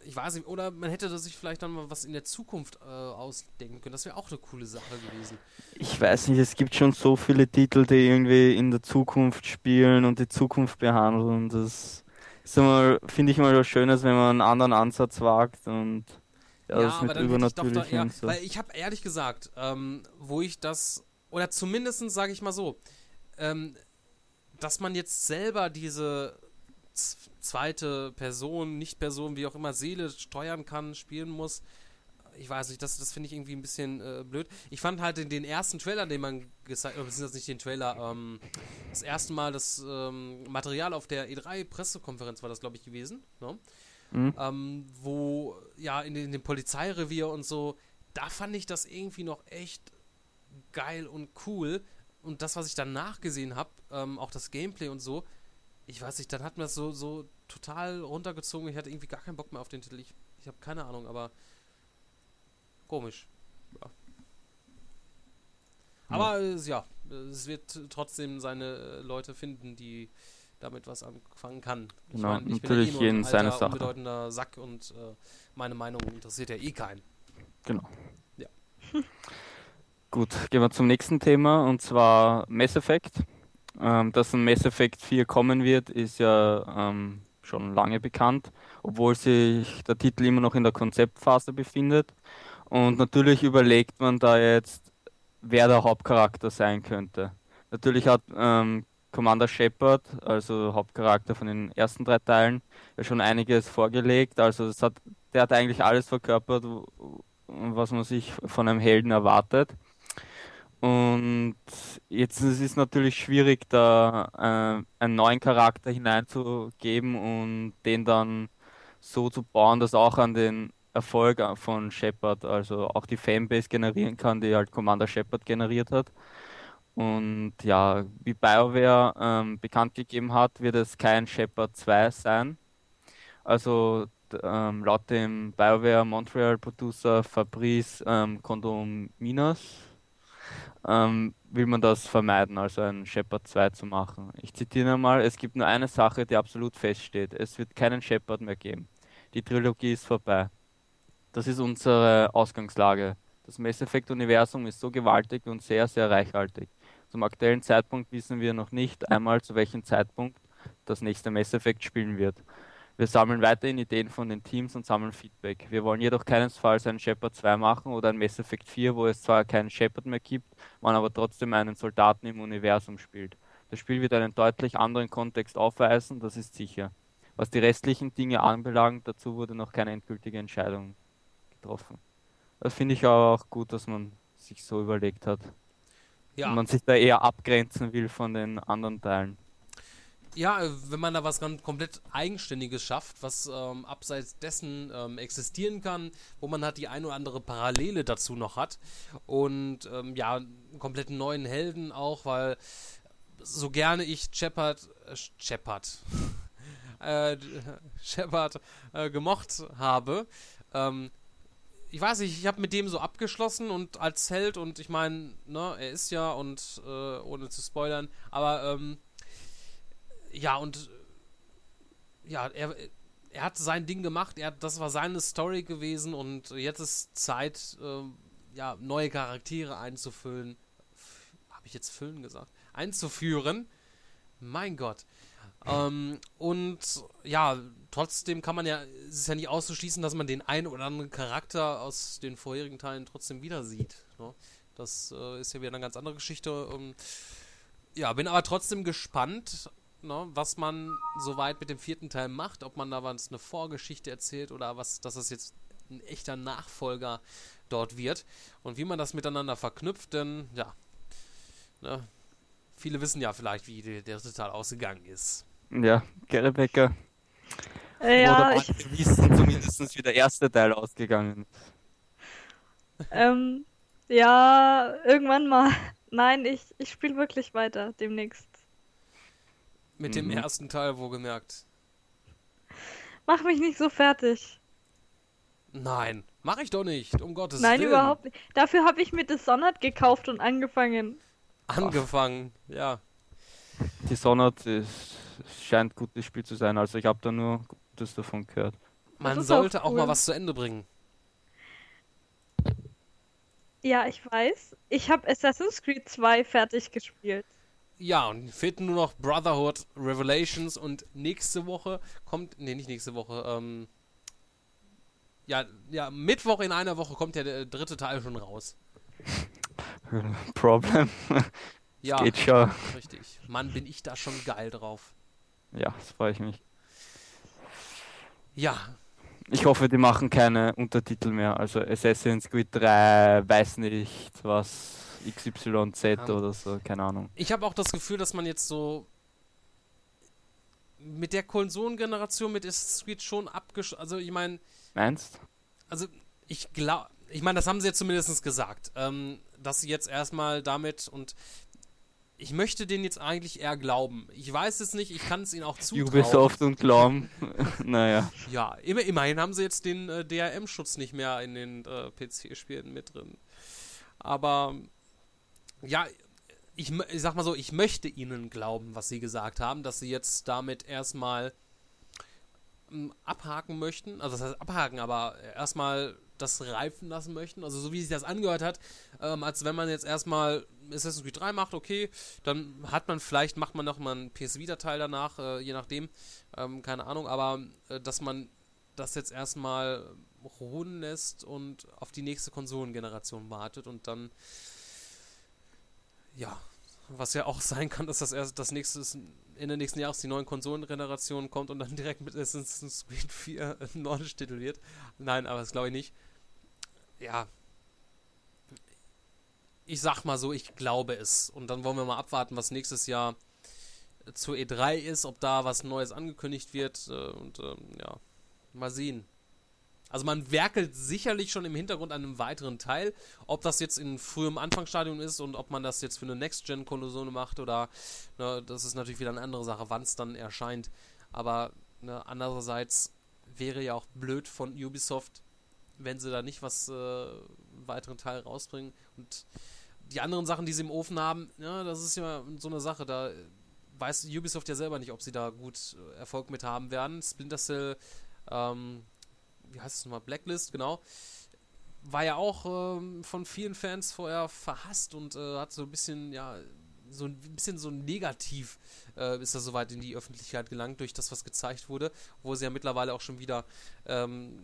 Ich weiß nicht, oder man hätte sich vielleicht dann mal was in der Zukunft äh, ausdenken können. Das wäre auch eine coole Sache gewesen. Ich weiß nicht, es gibt schon so viele Titel, die irgendwie in der Zukunft spielen und die Zukunft behandeln. Das ist immer, finde ich mal was Schönes, wenn man einen anderen Ansatz wagt und ja, das mit hätte ich doch da Übernatürlichen eher, so. weil ich habe ehrlich gesagt, ähm, wo ich das, oder zumindest sage ich mal so, ähm, dass man jetzt selber diese zweite Person, Nicht-Person, wie auch immer, Seele steuern kann, spielen muss, ich weiß nicht, das, das finde ich irgendwie ein bisschen äh, blöd. Ich fand halt den, den ersten Trailer, den man gezeigt hat, beziehungsweise nicht den Trailer, ähm, das erste Mal das ähm, Material auf der E3-Pressekonferenz war das, glaube ich, gewesen, ne? Mhm. ähm, wo, ja, in, in dem Polizeirevier und so, da fand ich das irgendwie noch echt geil und cool. Und das, was ich danach gesehen habe, ähm, auch das Gameplay und so, ich weiß nicht, dann hat mir das so, so total runtergezogen. Ich hatte irgendwie gar keinen Bock mehr auf den Titel. Ich, ich habe keine Ahnung, aber komisch. Ja. Aber äh, ja, es wird trotzdem seine äh, Leute finden, die damit was anfangen kann. Ich Genau, mein, ich natürlich bin ja eh jeden ein seine Sache. unbedeutender Sack und äh, meine Meinung interessiert ja eh keinen. Genau. Ja. Gut, gehen wir zum nächsten Thema und zwar Mass Effect. Ähm, dass ein Mass Effect 4 kommen wird, ist ja ähm, schon lange bekannt, obwohl sich der Titel immer noch in der Konzeptphase befindet. Und natürlich überlegt man da jetzt, wer der Hauptcharakter sein könnte. Natürlich hat ähm, Commander Shepard, also Hauptcharakter von den ersten drei Teilen, ja schon einiges vorgelegt. Also hat, der hat eigentlich alles verkörpert, was man sich von einem Helden erwartet. Und jetzt ist es natürlich schwierig, da äh, einen neuen Charakter hineinzugeben und den dann so zu bauen, dass auch an den Erfolg von Shepard, also auch die Fanbase generieren kann, die halt Commander Shepard generiert hat. Und ja, wie BioWare ähm, bekannt gegeben hat, wird es kein Shepard 2 sein. Also ähm, laut dem BioWare Montreal Producer Fabrice ähm, Condominos ähm, will man das vermeiden, also einen Shepard 2 zu machen. Ich zitiere mal, es gibt nur eine Sache, die absolut feststeht. Es wird keinen Shepard mehr geben. Die Trilogie ist vorbei. Das ist unsere Ausgangslage. Das Mass Effect-Universum ist so gewaltig und sehr, sehr reichhaltig. Zum aktuellen Zeitpunkt wissen wir noch nicht einmal, zu welchem Zeitpunkt das nächste Mass Effect spielen wird. Wir sammeln weiterhin Ideen von den Teams und sammeln Feedback. Wir wollen jedoch keinesfalls einen Shepard 2 machen oder ein Mass Effect 4, wo es zwar keinen Shepard mehr gibt, man aber trotzdem einen Soldaten im Universum spielt. Das Spiel wird einen deutlich anderen Kontext aufweisen, das ist sicher. Was die restlichen Dinge anbelangt, dazu wurde noch keine endgültige Entscheidung getroffen. Das finde ich aber auch gut, dass man sich so überlegt hat. Ja. Und man sich da eher abgrenzen will von den anderen Teilen. Ja, äh, wenn man da was ganz komplett Eigenständiges schafft, was ähm, abseits dessen ähm, existieren kann, wo man halt die ein oder andere Parallele dazu noch hat und ähm, ja, einen komplett neuen Helden auch, weil so gerne ich Shepard, äh, Shepard, äh, Shepard äh, gemocht habe, ähm, ich weiß nicht, ich habe mit dem so abgeschlossen und als Held und ich meine, ne, er ist ja und äh, ohne zu spoilern, aber ähm, ja, und äh, ja, er, er hat sein Ding gemacht, er, das war seine Story gewesen und jetzt ist Zeit, ähm, ja, neue Charaktere einzufüllen. Habe ich jetzt füllen gesagt? Einzuführen. Mein Gott. Ähm, und ja, trotzdem kann man ja, es ist ja nicht auszuschließen, dass man den einen oder anderen Charakter aus den vorherigen Teilen trotzdem wieder sieht. Ne? Das äh, ist ja wieder eine ganz andere Geschichte. Ähm, ja, bin aber trotzdem gespannt, ne, was man soweit mit dem vierten Teil macht, ob man da was eine Vorgeschichte erzählt oder was, dass das jetzt ein echter Nachfolger dort wird und wie man das miteinander verknüpft, denn ja, ne, viele wissen ja vielleicht, wie der, dritte Teil ausgegangen ist. Ja, Gary Becker. Äh, ja, Oder ich, manche wissen zumindest, wie der erste Teil ausgegangen ist. ähm, ja, irgendwann mal. Nein, ich, ich spiele wirklich weiter demnächst. Mit dem Mhm. ersten Teil wohlgemerkt. Mach mich nicht so fertig. Nein, mach ich doch nicht, um Gottes Nein, Willen. überhaupt nicht. Dafür habe ich mir Dishonored gekauft und angefangen. Angefangen, ja. Dishonored ist, scheint gutes Spiel zu sein, also ich habe da nur Gutes davon gehört. Man auch sollte auch, cool. mal was zu Ende bringen. Ja, ich weiß. Ich habe Assassin's Creed 2 fertig gespielt. Ja, und fehlten nur noch Brotherhood Revelations und nächste Woche kommt, nee, nicht nächste Woche, ähm, ja, ja, Mittwoch in einer Woche kommt ja der dritte Teil schon raus. Problem. Ja, Geht schon. richtig. Mann, bin ich da schon geil drauf. Ja, das freue ich mich. Ja, Ich hoffe, die machen keine Untertitel mehr. Also Assassin's Creed 3 weiß nicht was XYZ Ja. oder so, keine Ahnung. Ich habe auch das Gefühl, dass man jetzt so mit der Konsolengeneration mit Creed schon abgesch... Also ich meine, Meinst? also ich glaube, ich meine, das haben sie jetzt zumindest gesagt, ähm, dass sie jetzt erstmal damit und ich möchte denen jetzt eigentlich eher glauben. Ich weiß es nicht, ich kann es ihnen auch zutrauen. Ubisoft und Glauben. naja. Ja, immer, immerhin haben sie jetzt den äh, DRM-Schutz nicht mehr in den äh, PC-Spielen mit drin. Aber ja, ich, ich sag mal so, ich möchte ihnen glauben, was sie gesagt haben, dass sie jetzt damit erstmal ähm, abhaken möchten. Also das heißt abhaken, aber erstmal das reifen lassen möchten. Also so wie sich das angehört hat, ähm, als wenn man jetzt erstmal Assassin's Creed 3 macht, okay, dann hat man vielleicht, macht man noch mal einen PS Vita-Teil danach, äh, je nachdem, ähm, keine Ahnung, aber äh, dass man das jetzt erstmal ruhen lässt und auf die nächste Konsolengeneration wartet und dann ja, was ja auch sein kann, dass das erst das nächste ist, Ende nächsten Jahres die neuen Konsolengenerationen kommt und dann direkt mit Assassin's Creed 4 ein Launch-Titel wird. Nein, aber das glaube ich nicht. Ja. Ich sag mal so, ich glaube es. Und dann wollen wir mal abwarten, was nächstes Jahr zur E3 ist, ob da was Neues angekündigt wird. äh, Und ähm, ja, mal sehen. Also man werkelt sicherlich schon im Hintergrund an einem weiteren Teil. Ob das jetzt in frühem Anfangsstadium ist und ob man das jetzt für eine Next-Gen-Konsole macht oder ne, das ist natürlich wieder eine andere Sache, wann es dann erscheint. Aber ne, andererseits wäre ja auch blöd von Ubisoft, wenn sie da nicht was äh, weiteren Teil rausbringen. Und die anderen Sachen, die sie im Ofen haben, ja, das ist ja so eine Sache, da weiß Ubisoft ja selber nicht, ob sie da gut äh, Erfolg mit haben werden. Splinter Cell, ähm, wie heißt es nochmal, Blacklist, genau. War ja auch ähm, von vielen Fans vorher verhasst und äh, hat so ein bisschen, ja, so ein bisschen so negativ äh, ist er soweit in die Öffentlichkeit gelangt durch das, was gezeigt wurde, wo sie ja mittlerweile auch schon wieder ähm,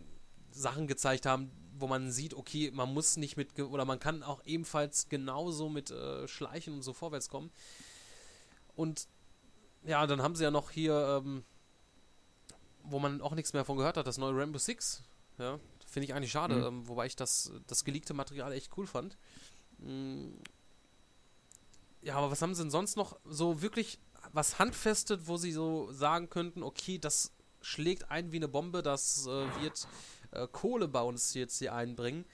Sachen gezeigt haben, wo man sieht, okay, man muss nicht mit, oder man kann auch ebenfalls genauso mit äh, Schleichen und so vorwärts kommen. Und ja, dann haben sie ja noch hier, ähm, wo man auch nichts mehr von gehört hat, das neue Rainbow Six. Ja, finde ich eigentlich schade, Mhm. ähm, wobei ich das, das geleakte Material echt cool fand. Mm. Ja, aber was haben sie denn sonst noch so wirklich was handfestet, wo sie so sagen könnten, okay, das schlägt ein wie eine Bombe, das äh, wird äh, Kohle bei uns jetzt hier einbringen.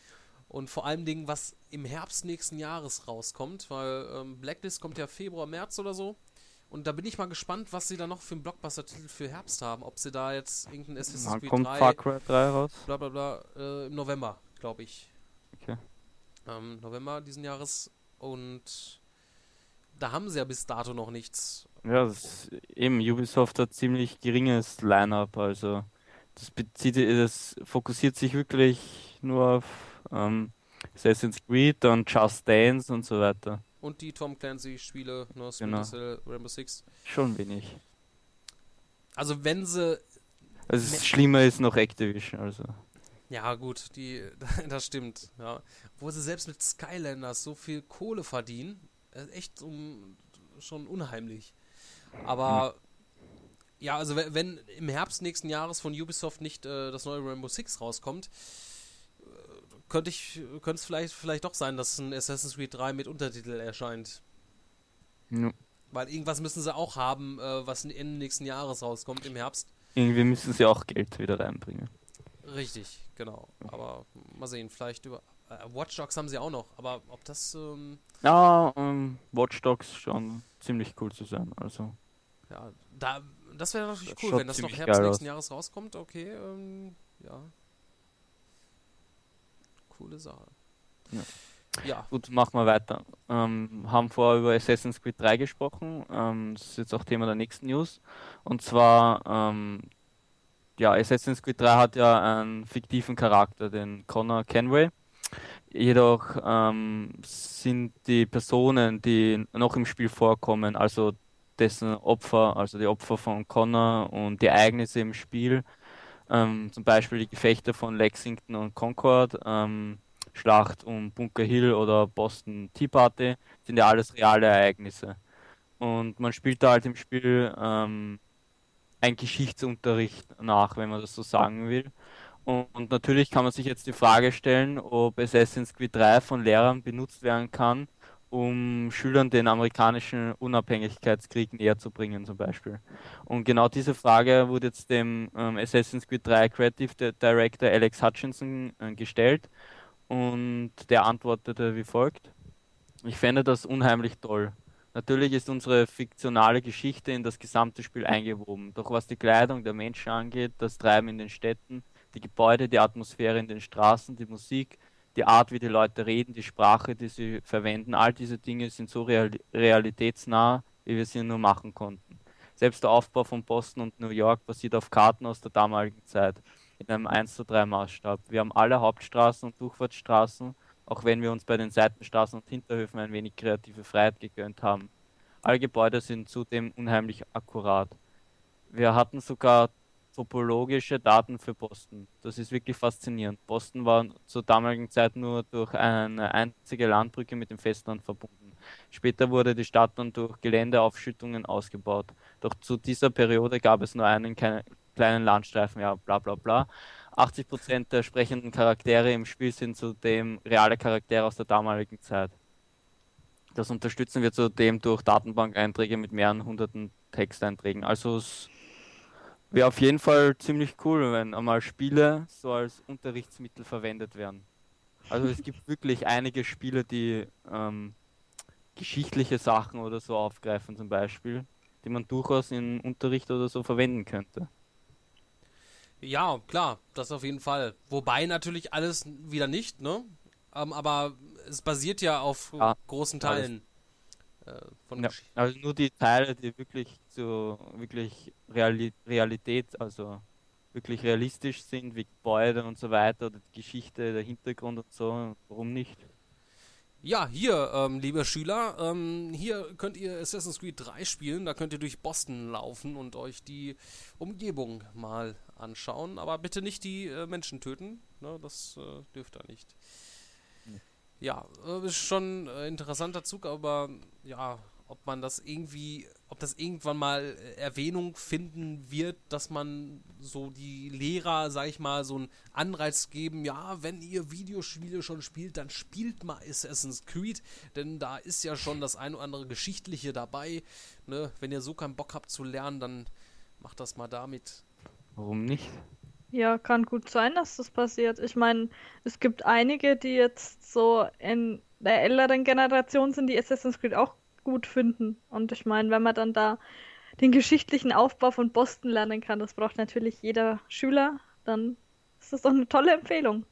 Und vor allem Dingen, was im Herbst nächsten Jahres rauskommt, weil ähm, Blacklist kommt ja Februar, März oder so. Und da bin ich mal gespannt, was sie da noch für einen Blockbuster-Titel für Herbst haben. Ob sie da jetzt irgendein Assassin's Creed kommt 3, Far Cry 3 raus? bla bla bla, äh, im November, glaube ich. Okay. Ähm, November diesen Jahres. Und da haben sie ja bis dato noch nichts. Ja, das, eben, Ubisoft hat ziemlich geringes Line-up, also das bezieht, das fokussiert sich wirklich nur auf ähm, Assassin's Creed und Just Dance und so weiter. Und die Tom Clancy-Spiele, ne, Splinter Genau. Cell, Rainbow Six. Schon wenig. Also wenn sie Also es schlimmer ist noch Activision, also. Ja, gut, die, das stimmt. Ja. Wo sie selbst mit Skylanders so viel Kohle verdienen, äh, echt um, schon unheimlich. Aber ja, also we- wenn im Herbst nächsten Jahres von Ubisoft nicht äh, das neue Rainbow Six rauskommt, könnte ich, könnte es vielleicht, vielleicht doch sein, dass ein Assassin's Creed 3 mit Untertitel erscheint. Ja. Weil irgendwas müssen sie auch haben, äh, was Ende nächsten Jahres rauskommt im Herbst. Irgendwie müssen sie auch Geld wieder reinbringen. Richtig, genau. Aber mal sehen, vielleicht über. Äh, Watch Dogs haben sie auch noch, aber ob das. Ähm, Ja, ähm, Watch Dogs schon ziemlich cool zu sein, also. ja, da, das wäre natürlich Das cool, wenn das noch Herbst nächsten aus. Jahres rauskommt. Okay, ähm, ja. Coole Sache. Ja. Ja, Gut, machen wir weiter. Ähm, haben vorher über Assassin's Creed 3 gesprochen. Ähm, das ist jetzt auch Thema der nächsten News. Und zwar, ähm, ja, Assassin's Creed 3 hat ja einen fiktiven Charakter, den Connor Kenway. Jedoch ähm, sind die Personen, die noch im Spiel vorkommen, also dessen Opfer, also die Opfer von Connor und die Ereignisse im Spiel, ähm, zum Beispiel die Gefechte von Lexington und Concord, ähm, Schlacht um Bunker Hill oder Boston Tea Party, sind ja alles reale Ereignisse. Und man spielt da halt im Spiel ähm, ein Geschichtsunterricht nach, wenn man das so sagen will. Und, und natürlich kann man sich jetzt die Frage stellen, ob Assassin's Creed 3 von Lehrern benutzt werden kann, um Schülern den amerikanischen Unabhängigkeitskrieg näher zu bringen, zum Beispiel. Und genau diese Frage wurde jetzt dem ähm, Assassin's Creed 3 Creative Director Alex Hutchinson äh, gestellt und der antwortete wie folgt. Ich fände das unheimlich toll. Natürlich ist unsere fiktionale Geschichte in das gesamte Spiel eingewoben. Doch was die Kleidung der Menschen angeht, das Treiben in den Städten, die Gebäude, die Atmosphäre in den Straßen, die Musik, die Art, wie die Leute reden, die Sprache, die sie verwenden, all diese Dinge sind so real realitätsnah, wie wir sie nur machen konnten. Selbst der Aufbau von Boston und New York basiert auf Karten aus der damaligen Zeit in einem 1 zu 3 Maßstab. Wir haben alle Hauptstraßen und Durchfahrtsstraßen, auch wenn wir uns bei den Seitenstraßen und Hinterhöfen ein wenig kreative Freiheit gegönnt haben. Alle Gebäude sind zudem unheimlich akkurat. Wir hatten sogar topologische Daten für Boston. Das ist wirklich faszinierend. Boston war zur damaligen Zeit nur durch eine einzige Landbrücke mit dem Festland verbunden. Später wurde die Stadt dann durch Geländeaufschüttungen ausgebaut. Doch zu dieser Periode gab es nur einen kleinen Landstreifen, ja, bla bla bla. 80% der sprechenden Charaktere im Spiel sind zudem reale Charaktere aus der damaligen Zeit. Das unterstützen wir zudem durch Datenbank-Einträge mit mehreren hunderten Texteinträgen. Also es wäre auf jeden Fall ziemlich cool, wenn einmal Spiele so als Unterrichtsmittel verwendet werden. Also es gibt wirklich einige Spiele, die ähm, geschichtliche Sachen oder so aufgreifen zum Beispiel, die man durchaus im Unterricht oder so verwenden könnte. Ja, klar, das auf jeden Fall. Wobei natürlich alles wieder nicht, ne? Ähm, aber es basiert ja auf ja, großen Teilen. Äh, von ja, also nur die Teile, die wirklich so wirklich Reali Realität, also wirklich realistisch sind, wie Gebäude und so weiter, oder die Geschichte, der Hintergrund und so, warum nicht? Ja, hier, ähm, liebe Schüler, ähm, hier könnt ihr Assassin's Creed 3 spielen. Da könnt ihr durch Boston laufen und euch die Umgebung mal anschauen. Aber bitte nicht die äh, Menschen töten. Ne, das äh, dürft ihr nicht. Ja, äh, ist schon ein interessanter Zug, aber ja, ob man das irgendwie, ob das irgendwann mal äh, Erwähnung finden wird, dass man so die Lehrer, sag ich mal, so einen Anreiz geben, ja, wenn ihr Videospiele schon spielt, dann spielt mal Assassin's Creed, denn da ist ja schon das ein oder andere Geschichtliche dabei. Ne? Wenn ihr so keinen Bock habt zu lernen, dann macht das mal damit. Warum nicht? Ja, kann gut sein, dass das passiert. Ich meine, es gibt einige, die jetzt so in der älteren Generation sind, die Assassin's Creed auch gut finden. Und ich meine, wenn man dann da den geschichtlichen Aufbau von Boston lernen kann, das braucht natürlich jeder Schüler, dann ist das doch eine tolle Empfehlung.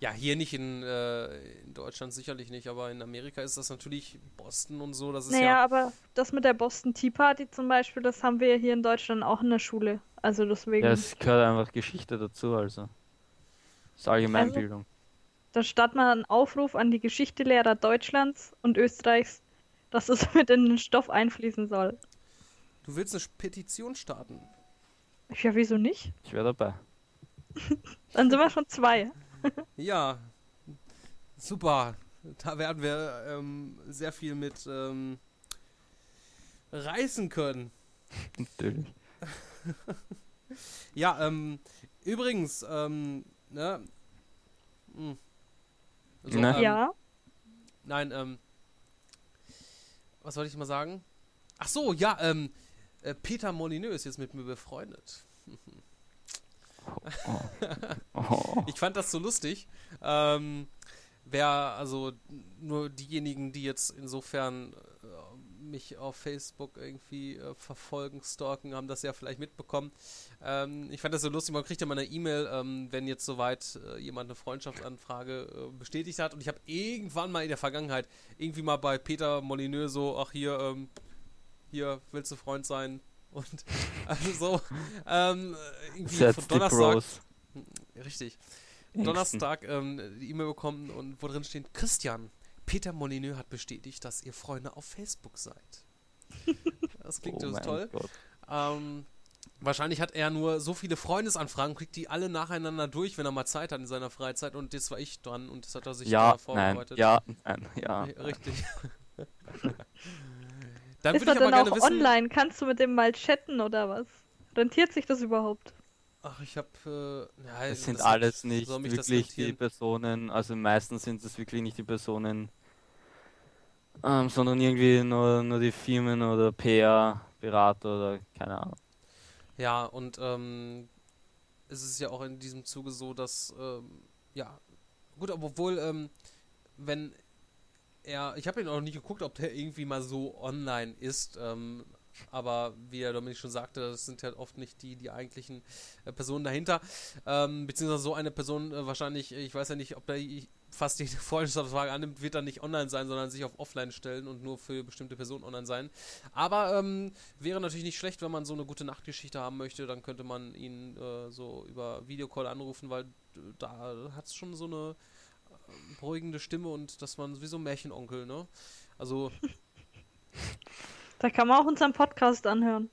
Ja, hier nicht in, äh, in Deutschland sicherlich nicht, aber in Amerika ist das natürlich Boston und so. Das ist naja, ja aber das mit der Boston Tea Party zum Beispiel, das haben wir hier in Deutschland auch in der Schule. Also deswegen. Ja, es gehört einfach Geschichte dazu, also. Das ist Allgemeinbildung. Also, da startet man einen Aufruf an die Geschichtelehrer Deutschlands und Österreichs, dass es mit in den Stoff einfließen soll. Du willst eine Petition starten? Ja, wieso nicht? Ich wäre dabei. Dann sind wir schon zwei. ja, super. Da werden wir ähm, sehr viel mit ähm, reißen können. Natürlich. ja, ähm, übrigens, ähm, ne? Hm. So, ne? ähm, ja. Nein, ähm, was wollte ich mal sagen? Ach so, ja, ähm, äh, Peter Molyneux ist jetzt mit mir befreundet. Oh. ich fand das so lustig. Ähm, wer, also nur diejenigen, die jetzt insofern äh, mich auf Facebook irgendwie äh, verfolgen, stalken, haben das ja vielleicht mitbekommen. Ähm, ich fand das so lustig, man kriegt ja mal eine E-Mail, ähm, wenn jetzt soweit äh, jemand eine Freundschaftsanfrage äh, bestätigt hat. Und ich habe irgendwann mal in der Vergangenheit irgendwie mal bei Peter Molyneux so, ach hier, ähm, hier willst du Freund sein? Und also so, ähm, irgendwie That's von Donnerstag. Richtig. Donnerstag ähm, die E-Mail bekommen und wo drin steht, Christian, Peter Molyneux hat bestätigt, dass ihr Freunde auf Facebook seid. Das klingt oh toll. Ähm, wahrscheinlich hat er nur so viele Freundesanfragen, kriegt die alle nacheinander durch, wenn er mal Zeit hat in seiner Freizeit und das war ich dran und das hat er sich ja, da vorbereitet. Nein, ja, nein, ja. Richtig. Dann ist er denn auch wissen, online? Kannst du mit dem mal chatten oder was? Rentiert sich das überhaupt? Ach, ich habe. Äh, ja, Es sind das- alles nicht wirklich die? Personen, also meistens sind es wirklich nicht die Personen, ähm, sondern irgendwie nur, nur die Firmen oder PR-Berater oder keine Ahnung. Ja, und ähm, es ist ja auch in diesem Zuge so, dass, ähm, ja, gut, obwohl, ähm, wenn er, ich habe ihn auch noch nicht geguckt, ob der irgendwie mal so online ist, ähm, aber wie der Dominik schon sagte, das sind ja oft nicht die, die eigentlichen äh, Personen dahinter, ähm, beziehungsweise so eine Person äh, wahrscheinlich, ich weiß ja nicht, ob der fast die Freundschaftsfrage annimmt, wird dann nicht online sein, sondern sich auf offline stellen und nur für bestimmte Personen online sein. Aber ähm, wäre natürlich nicht schlecht, wenn man so eine gute Nachtgeschichte haben möchte, dann könnte man ihn äh, so über Videocall anrufen, weil äh, da hat es schon so eine äh, beruhigende Stimme und dass man wie so ein Märchenonkel, ne? Also, Da kann man auch unseren Podcast anhören.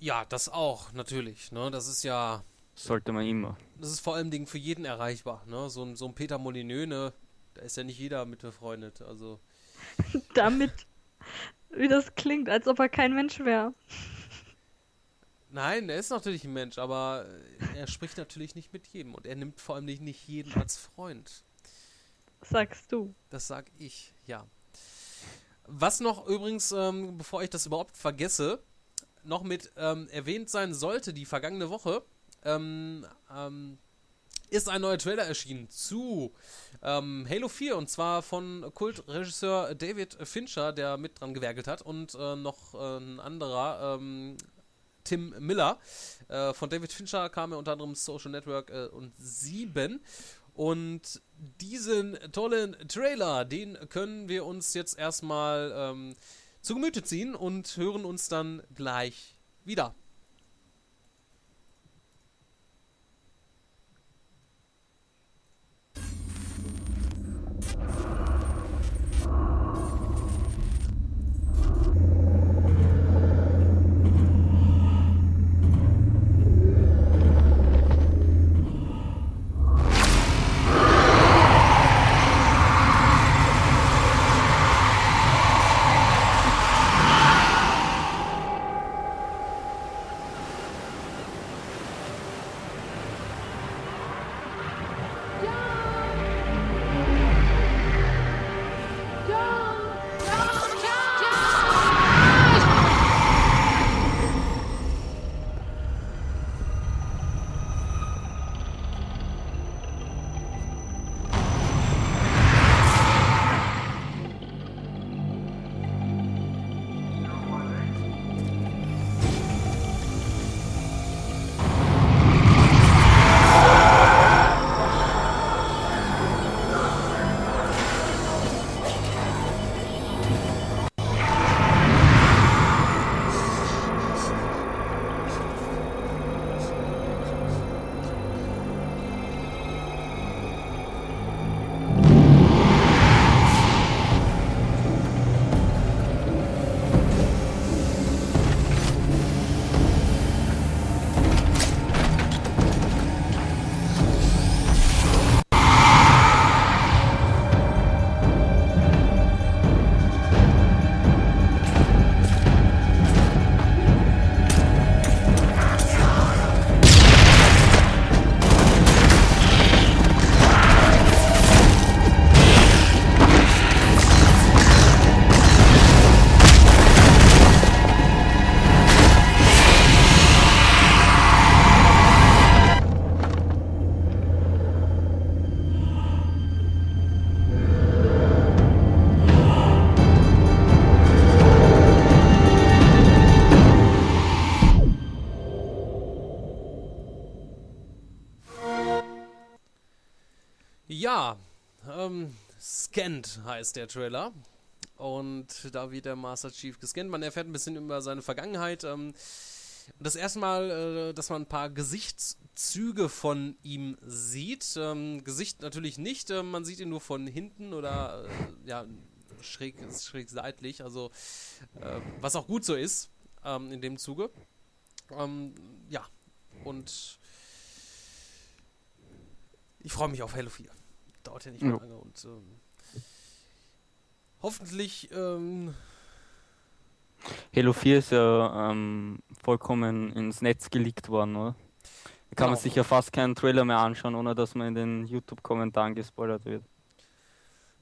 ja, das auch, natürlich, ne? Das ist ja, Sollte man immer. das ist vor allem Ding für jeden erreichbar, ne? So ein, so ein Peter Molyneux, ne? Da ist ja nicht jeder mit befreundet, also. Damit, wie das klingt, als ob er kein Mensch wäre. Nein, er ist natürlich ein Mensch, aber er spricht natürlich nicht mit jedem und er nimmt vor allem nicht, nicht jeden als Freund. Sagst du. Das sag ich, ja. Was noch übrigens, ähm, bevor ich das überhaupt vergesse, noch mit ähm, erwähnt sein sollte, die vergangene Woche, ähm, ähm, ist ein neuer Trailer erschienen zu ähm, Halo 4 und zwar von Kultregisseur David Fincher, der mit dran gewerkelt hat und äh, noch äh, ein anderer, ähm, Tim Miller. Äh, von David Fincher kam ja unter anderem Social Network äh, und 7. Und diesen tollen Trailer, den können wir uns jetzt erstmal ähm, zu Gemüte ziehen und hören uns dann gleich wieder. Scanned heißt der Trailer. Und da wird der Master Chief gescannt. Man erfährt ein bisschen über seine Vergangenheit. Ähm, das erste Mal, äh, dass man ein paar Gesichtszüge von ihm sieht. Ähm, Gesicht natürlich nicht. Ähm, man sieht ihn nur von hinten oder äh, ja, schräg, schräg seitlich. Also, äh, was auch gut so ist ähm, in dem Zuge. Ja, und ich freue mich auf Halo 4. Dauert ja nicht mehr lange und hoffentlich ähm, Halo 4 ist ja ähm, vollkommen ins Netz geleakt worden, oder? Da kann man Genau. sich ja fast keinen Trailer mehr anschauen, ohne dass man in den YouTube-Kommentaren gespoilert wird.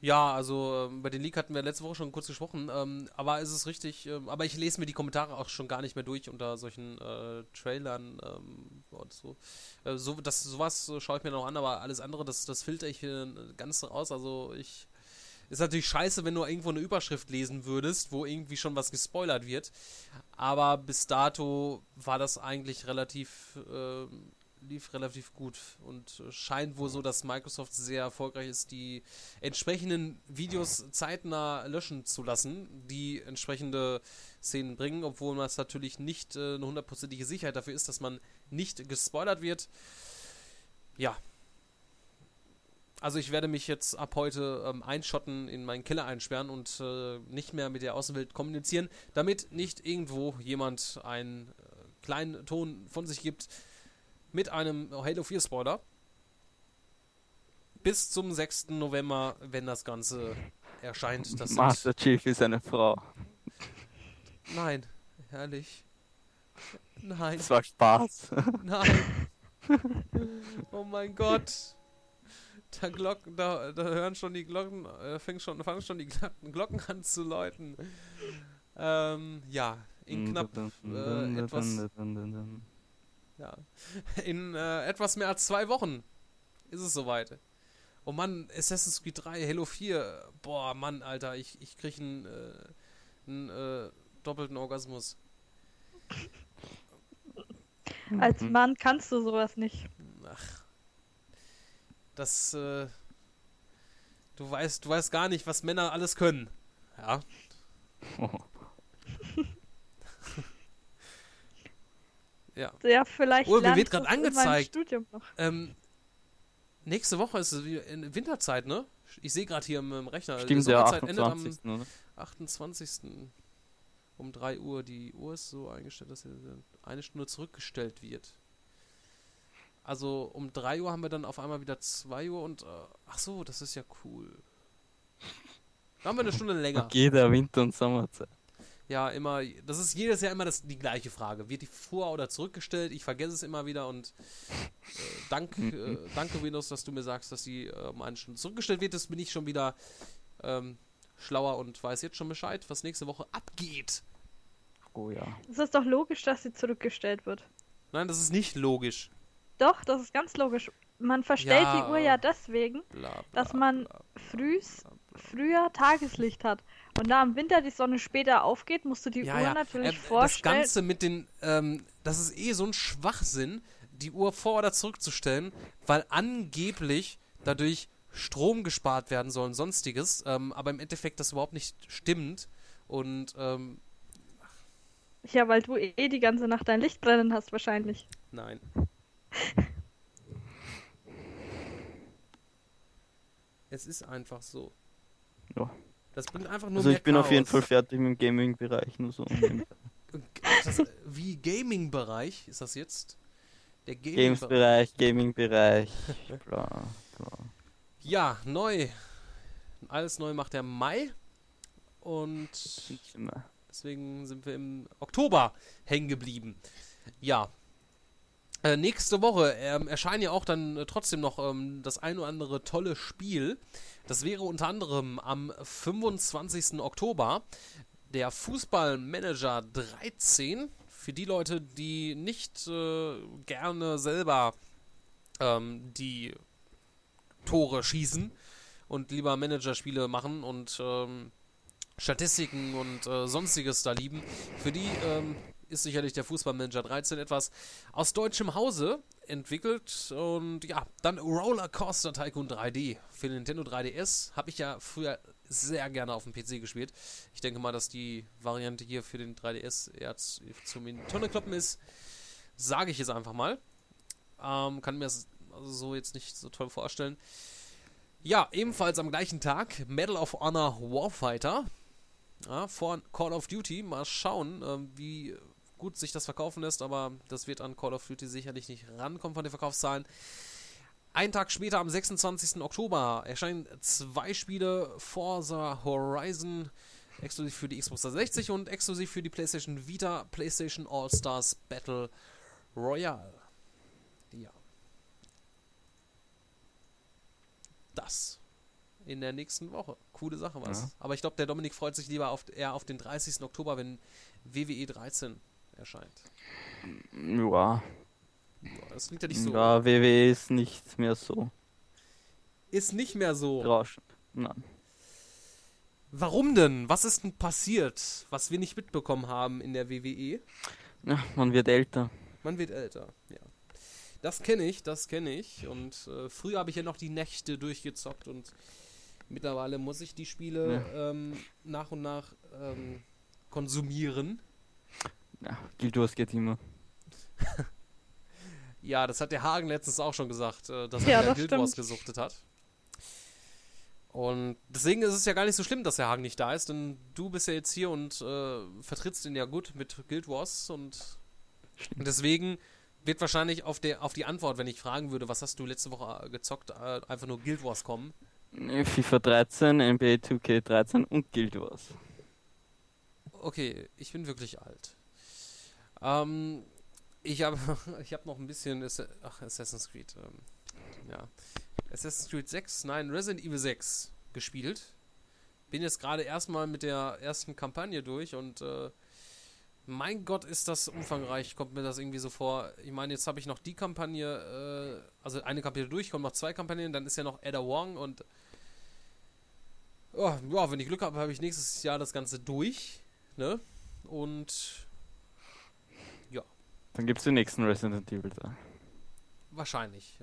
Ja, also ähm, bei den Leak hatten wir letzte Woche schon kurz gesprochen, ähm, aber es ist richtig, ähm, aber ich lese mir die Kommentare auch schon gar nicht mehr durch unter solchen äh, Trailern ähm, und so. Äh, so das, sowas äh, schaue ich mir noch an, aber alles andere, das, das filter ich äh, ganz raus. Also ich. Ist natürlich scheiße, wenn du irgendwo eine Überschrift lesen würdest, wo irgendwie schon was gespoilert wird. Aber bis dato war das eigentlich relativ, ähm, lief relativ gut und äh, scheint wohl so, dass Microsoft sehr erfolgreich ist, die entsprechenden Videos zeitnah löschen zu lassen, die entsprechende Szenen bringen, obwohl das natürlich nicht äh, eine hundertprozentige Sicherheit dafür ist, dass man nicht gespoilert wird. Ja. Also ich werde mich jetzt ab heute ähm, einschotten, in meinen Keller einsperren und äh, nicht mehr mit der Außenwelt kommunizieren, damit nicht irgendwo jemand einen äh, kleinen Ton von sich gibt mit einem Halo 4 Spoiler. Bis zum 6. November, wenn das Ganze erscheint. Das Master Chief ist eine Frau. Nein, herrlich. Nein. Das war Spaß. Nein. Oh mein Gott. Da, Glocken, da, da hören schon die Glocken, äh, fängt schon, fangen schon die Glocken, Glocken an zu läuten. Ähm, ja, in knapp äh, etwas, ja, in äh, etwas mehr als zwei Wochen ist es soweit. Oh Mann, Assassin's Creed 3, Halo 4, boah, Mann, Alter, ich, ich krieg einen, äh, einen äh, doppelten Orgasmus. Als Mhm. Mann kannst du sowas nicht. Ach. Das, äh, du weißt, du weißt gar nicht, was Männer alles können. Ja. ja. Ja, vielleicht Oh, mir wird gerade angezeigt. Studium noch. Ähm, nächste Woche ist es wieder in Winterzeit, ne? Ich sehe gerade hier im, im Rechner. die Stimmt, endet 28., am oder? 28. um 3 Uhr. Die Uhr ist so eingestellt, dass sie eine Stunde zurückgestellt wird. Also um 3 Uhr haben wir dann auf einmal wieder 2 Uhr und äh, ach so, das ist ja cool. Da haben wir eine Stunde länger. Okay, der Winter- und Sommerzeit. Ja, immer, das ist jedes Jahr immer das, die gleiche Frage. Wird die vor- oder zurückgestellt? Ich vergesse es immer wieder und äh, dank, äh, danke Windows, dass du mir sagst, dass die äh, um eine Stunde zurückgestellt wird. Das bin ich schon wieder ähm, schlauer und weiß jetzt schon Bescheid, was nächste Woche abgeht. Oh ja. Es ist doch logisch, dass sie zurückgestellt wird. Nein, das ist nicht logisch. Doch, das ist ganz logisch. Man verstellt Ja, die Uhr ja deswegen, Bla, bla, dass man frühs, früher Tageslicht hat. Und da im Winter die Sonne später aufgeht, musst du die Ja, Uhr ja. natürlich Äh, das vorstellen. Ganze mit den, ähm, das ist eh so ein Schwachsinn, die Uhr vor- oder zurückzustellen, weil angeblich dadurch Strom gespart werden soll und sonstiges, ähm, aber im Endeffekt das überhaupt nicht stimmt. Und ähm, Ja, weil du eh die ganze Nacht dein Licht brennen hast, wahrscheinlich. nein. Es ist einfach so. Ja. Das bringt einfach nur Also mehr ich bin auf jeden Chaos. Fall fertig mit dem Gaming-Bereich, nur so. Das, wie Gaming-Bereich ist das jetzt? Der Games-Bereich, Gaming-Bereich, bla, bla. Ja, neu. Alles neu macht der Mai. Und deswegen sind wir im Oktober hängen geblieben. Ja. Äh, nächste Woche ähm, erscheint ja auch dann äh, trotzdem noch ähm, das ein oder andere tolle Spiel. Das wäre unter anderem am 25. Oktober der Fußballmanager 13. Für die Leute, die nicht äh, gerne selber ähm, die Tore schießen und lieber Managerspiele machen und ähm, Statistiken und äh, sonstiges da lieben. Für die ähm, ist sicherlich der Fußballmanager 13 etwas aus deutschem Hause entwickelt. Und ja, dann Roller Coaster Tycoon 3D für Nintendo 3DS. Habe ich ja früher sehr gerne auf dem PC gespielt. Ich denke mal, dass die Variante hier für den 3DS eher zum in Tonne kloppen ist. Sage ich jetzt einfach mal. Ähm, kann mir das so jetzt nicht so toll vorstellen. Ja, ebenfalls am gleichen Tag Medal of Honor Warfighter. Ja, vor Call of Duty. Mal schauen, ähm, wie gut sich das verkaufen lässt, aber das wird an Call of Duty sicherlich nicht rankommen von den Verkaufszahlen. Einen Tag später, am 26. Oktober, erscheinen zwei Spiele Forza Horizon exklusiv für die Xbox 360 und exklusiv für die PlayStation Vita, PlayStation All-Stars Battle Royale. Ja. Das in der nächsten Woche. Coole Sache was. Ja. Aber ich glaube, der Dominik freut sich lieber auf, eher auf den 30. Oktober, wenn WWE 13 erscheint. Ja, Ja, Das klingt ja nicht so. ja WWE ist nicht mehr so Ist nicht mehr so. rauschend. Nein. Warum denn? Was ist denn passiert, was wir nicht mitbekommen haben in der WWE? Ja, man wird älter. Man wird älter, ja. Das kenne ich, das kenne ich. Und äh, früher habe ich ja noch die Nächte durchgezockt und mittlerweile muss ich die Spiele ähm, nach und nach ähm, konsumieren. Ja, Guild Wars geht immer. Ja, das hat der Hagen letztens auch schon gesagt, äh, dass Ja, er wieder das Guild Wars stimmt. gesuchtet hat. Und deswegen ist es ja gar nicht so schlimm, dass der Hagen nicht da ist, denn du bist ja jetzt hier und äh, vertrittst ihn ja gut mit Guild Wars und und deswegen wird wahrscheinlich auf, der, auf die Antwort, wenn ich fragen würde, was hast du letzte Woche äh, gezockt, äh, einfach nur Guild Wars kommen. FIFA 13, NBA 2K 13 und Guild Wars. Okay, ich bin wirklich alt. Ähm, ich habe ich hab noch ein bisschen ach, Assassin's Creed. Ähm, ja. Assassin's Creed 6, nein, Resident Evil 6 gespielt. Bin jetzt gerade erstmal mit der ersten Kampagne durch und äh, mein Gott, ist das umfangreich, kommt mir das irgendwie so vor. Ich meine, jetzt habe ich noch die Kampagne, äh, also eine Kampagne durch, kommen noch zwei Kampagnen, dann ist ja noch Ada Wong und ja, ja, wenn ich Glück habe, habe ich nächstes Jahr das Ganze durch, ne? Und Dann gibt es den nächsten Resident Evil da. wahrscheinlich.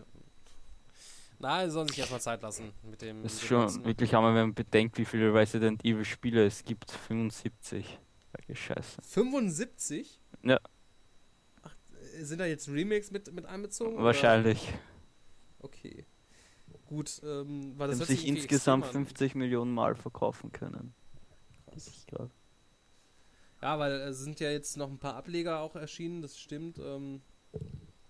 Na, sie sollen sich erstmal Zeit lassen mit dem. Das ist schon ganzen- wirklich hammer, wenn man bedenkt, wie viele Resident Evil Spiele es gibt. 75. Welche Scheiße. 75? Ja, Äh, Sind da jetzt Remakes mit, mit einbezogen? oder? wahrscheinlich. Okay. Gut, ähm, weil das sich insgesamt extrem an. 50 Millionen Mal verkaufen können. Krass. Ich glaub. Ja, weil es sind ja jetzt noch ein paar Ableger auch erschienen, das stimmt. Ähm,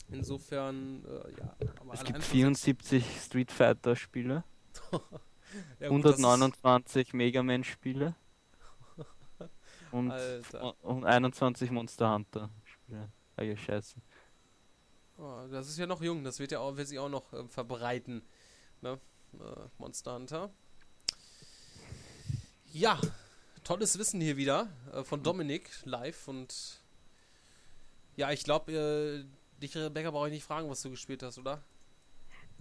insofern, äh, ja. Aber Es gibt schon 74 Street Fighter Spiele, Ja, gut, das ist- 129 Mega Man Spiele und, und 21 Monster Hunter Spiele. Welche Scheiße. Oh, das ist ja noch jung, das wird ja auch, wird sich auch noch äh, verbreiten. Ne? Äh, Monster Hunter. Ja, tolles Wissen hier wieder äh, von Dominik live und ja, ich glaube, äh, dich, Rebecca, brauche ich nicht fragen, was du gespielt hast, oder?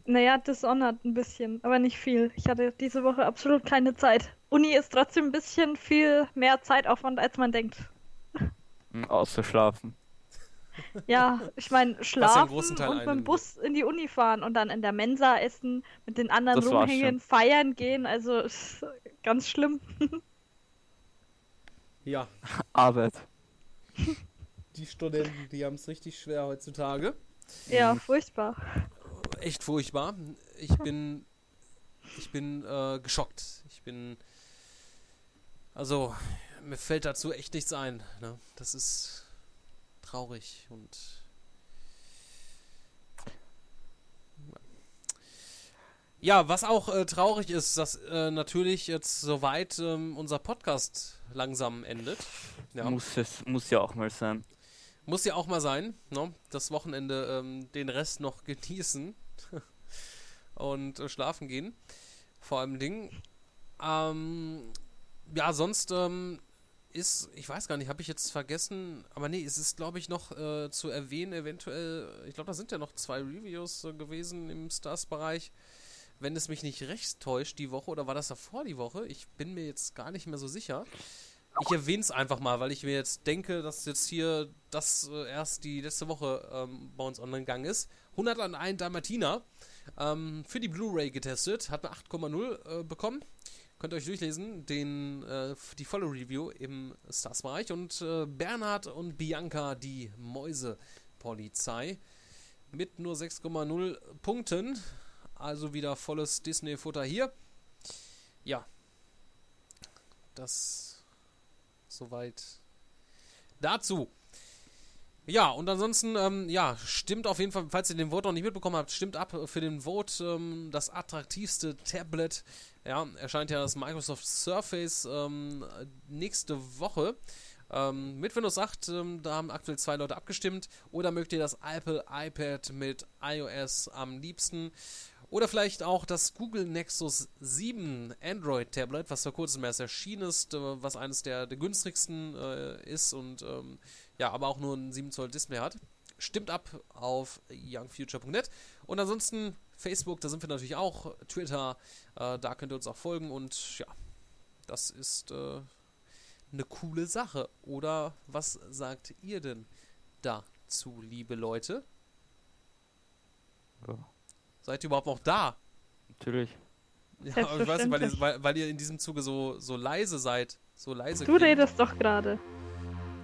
Naja, Dishonored ein bisschen, aber nicht viel. Ich hatte diese Woche absolut keine Zeit. Uni ist trotzdem ein bisschen viel mehr Zeitaufwand, als man denkt. Hm, Außer schlafen. Ja, ich meine, schlafen und mit dem. Bus in die Uni fahren und dann in der Mensa essen, mit den anderen Das rumhängen, feiern gehen. Also ist ganz schlimm. Ja, Arbeit. die Studenten, die haben es richtig schwer heutzutage. Ja, furchtbar. Echt furchtbar. Ich bin, ich bin äh, geschockt. Ich bin, also mir fällt dazu echt nichts ein. Ne? Das ist traurig und ja, was auch äh, traurig ist, dass äh, natürlich jetzt soweit ähm, unser Podcast langsam endet. Ja. Muss es muss ja auch mal sein. Muss ja auch mal sein, ne? Das Wochenende ähm, den Rest noch genießen und äh, schlafen gehen. Vor allem Ding. Ähm, ja, sonst ähm, ist, ich weiß gar nicht, habe ich jetzt vergessen, aber nee, es ist, glaube ich, noch äh, zu erwähnen, eventuell, ich glaube, da sind ja noch zwei Reviews äh, gewesen im Stars-Bereich. Wenn es mich nicht recht täuscht, die Woche, oder war das davor die Woche? Ich bin mir jetzt gar nicht mehr so sicher. Ich erwähne es einfach mal, weil ich mir jetzt denke, dass jetzt hier das äh, erst die letzte Woche ähm, bei uns online gegangen ist. 101 Dalmatiner ähm, für die Blu-ray getestet, hat eine 8,0 äh, bekommen. Könnt ihr euch durchlesen, den, äh, die volle Review im Stars-Bereich. Und äh, Bernhard und Bianca, die Mäuse-Polizei, mit nur 6,0 Punkten. Also wieder volles Disney-Futter hier. Ja. Das soweit dazu. Ja, und ansonsten, ähm, ja, stimmt auf jeden Fall, falls ihr den Vote noch nicht mitbekommen habt, stimmt ab für den Vote. Ähm, das attraktivste Tablet, ja, erscheint ja das Microsoft Surface ähm, nächste Woche. Ähm, mit Windows 8, ähm, da haben aktuell zwei Leute abgestimmt. Oder mögt ihr das Apple iPad mit iOS am liebsten? Oder vielleicht auch das Google Nexus 7 Android Tablet, was vor kurzem erst erschienen ist, äh, was eines der, der günstigsten äh, ist und ähm, ja, aber auch nur ein 7 Zoll Display hat. Stimmt ab auf youngfuture.net. Und ansonsten Facebook, da sind wir natürlich auch, Twitter, äh, da könnt ihr uns auch folgen und ja, das ist äh, eine coole Sache. Oder was sagt ihr denn dazu, liebe Leute? Ja. Seid ihr überhaupt noch da? Natürlich. Ja, aber ich weiß nicht, weil ihr, weil, weil ihr in diesem Zuge so, so leise seid. So leise. Du redest doch gerade.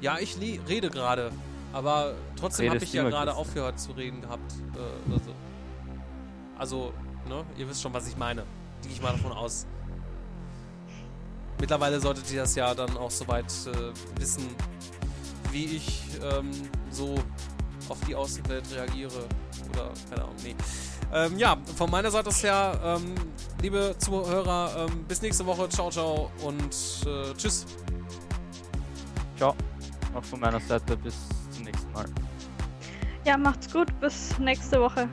Ja, ich rede gerade. Aber trotzdem habe ich ja gerade aufgehört zu reden gehabt. Äh, also. also, ne? Ihr wisst schon, was ich meine. Gehe ich mal davon aus. Mittlerweile solltet ihr das ja dann auch soweit äh, wissen, wie ich ähm, so auf die Außenwelt reagiere. Oder, keine Ahnung, nee. Ähm, ja, von meiner Seite aus her, ähm, liebe Zuhörer, ähm, bis nächste Woche. Ciao, ciao und äh, tschüss. Ciao. Auch von meiner Seite bis zum nächsten Mal. Ja, macht's gut. Bis nächste Woche.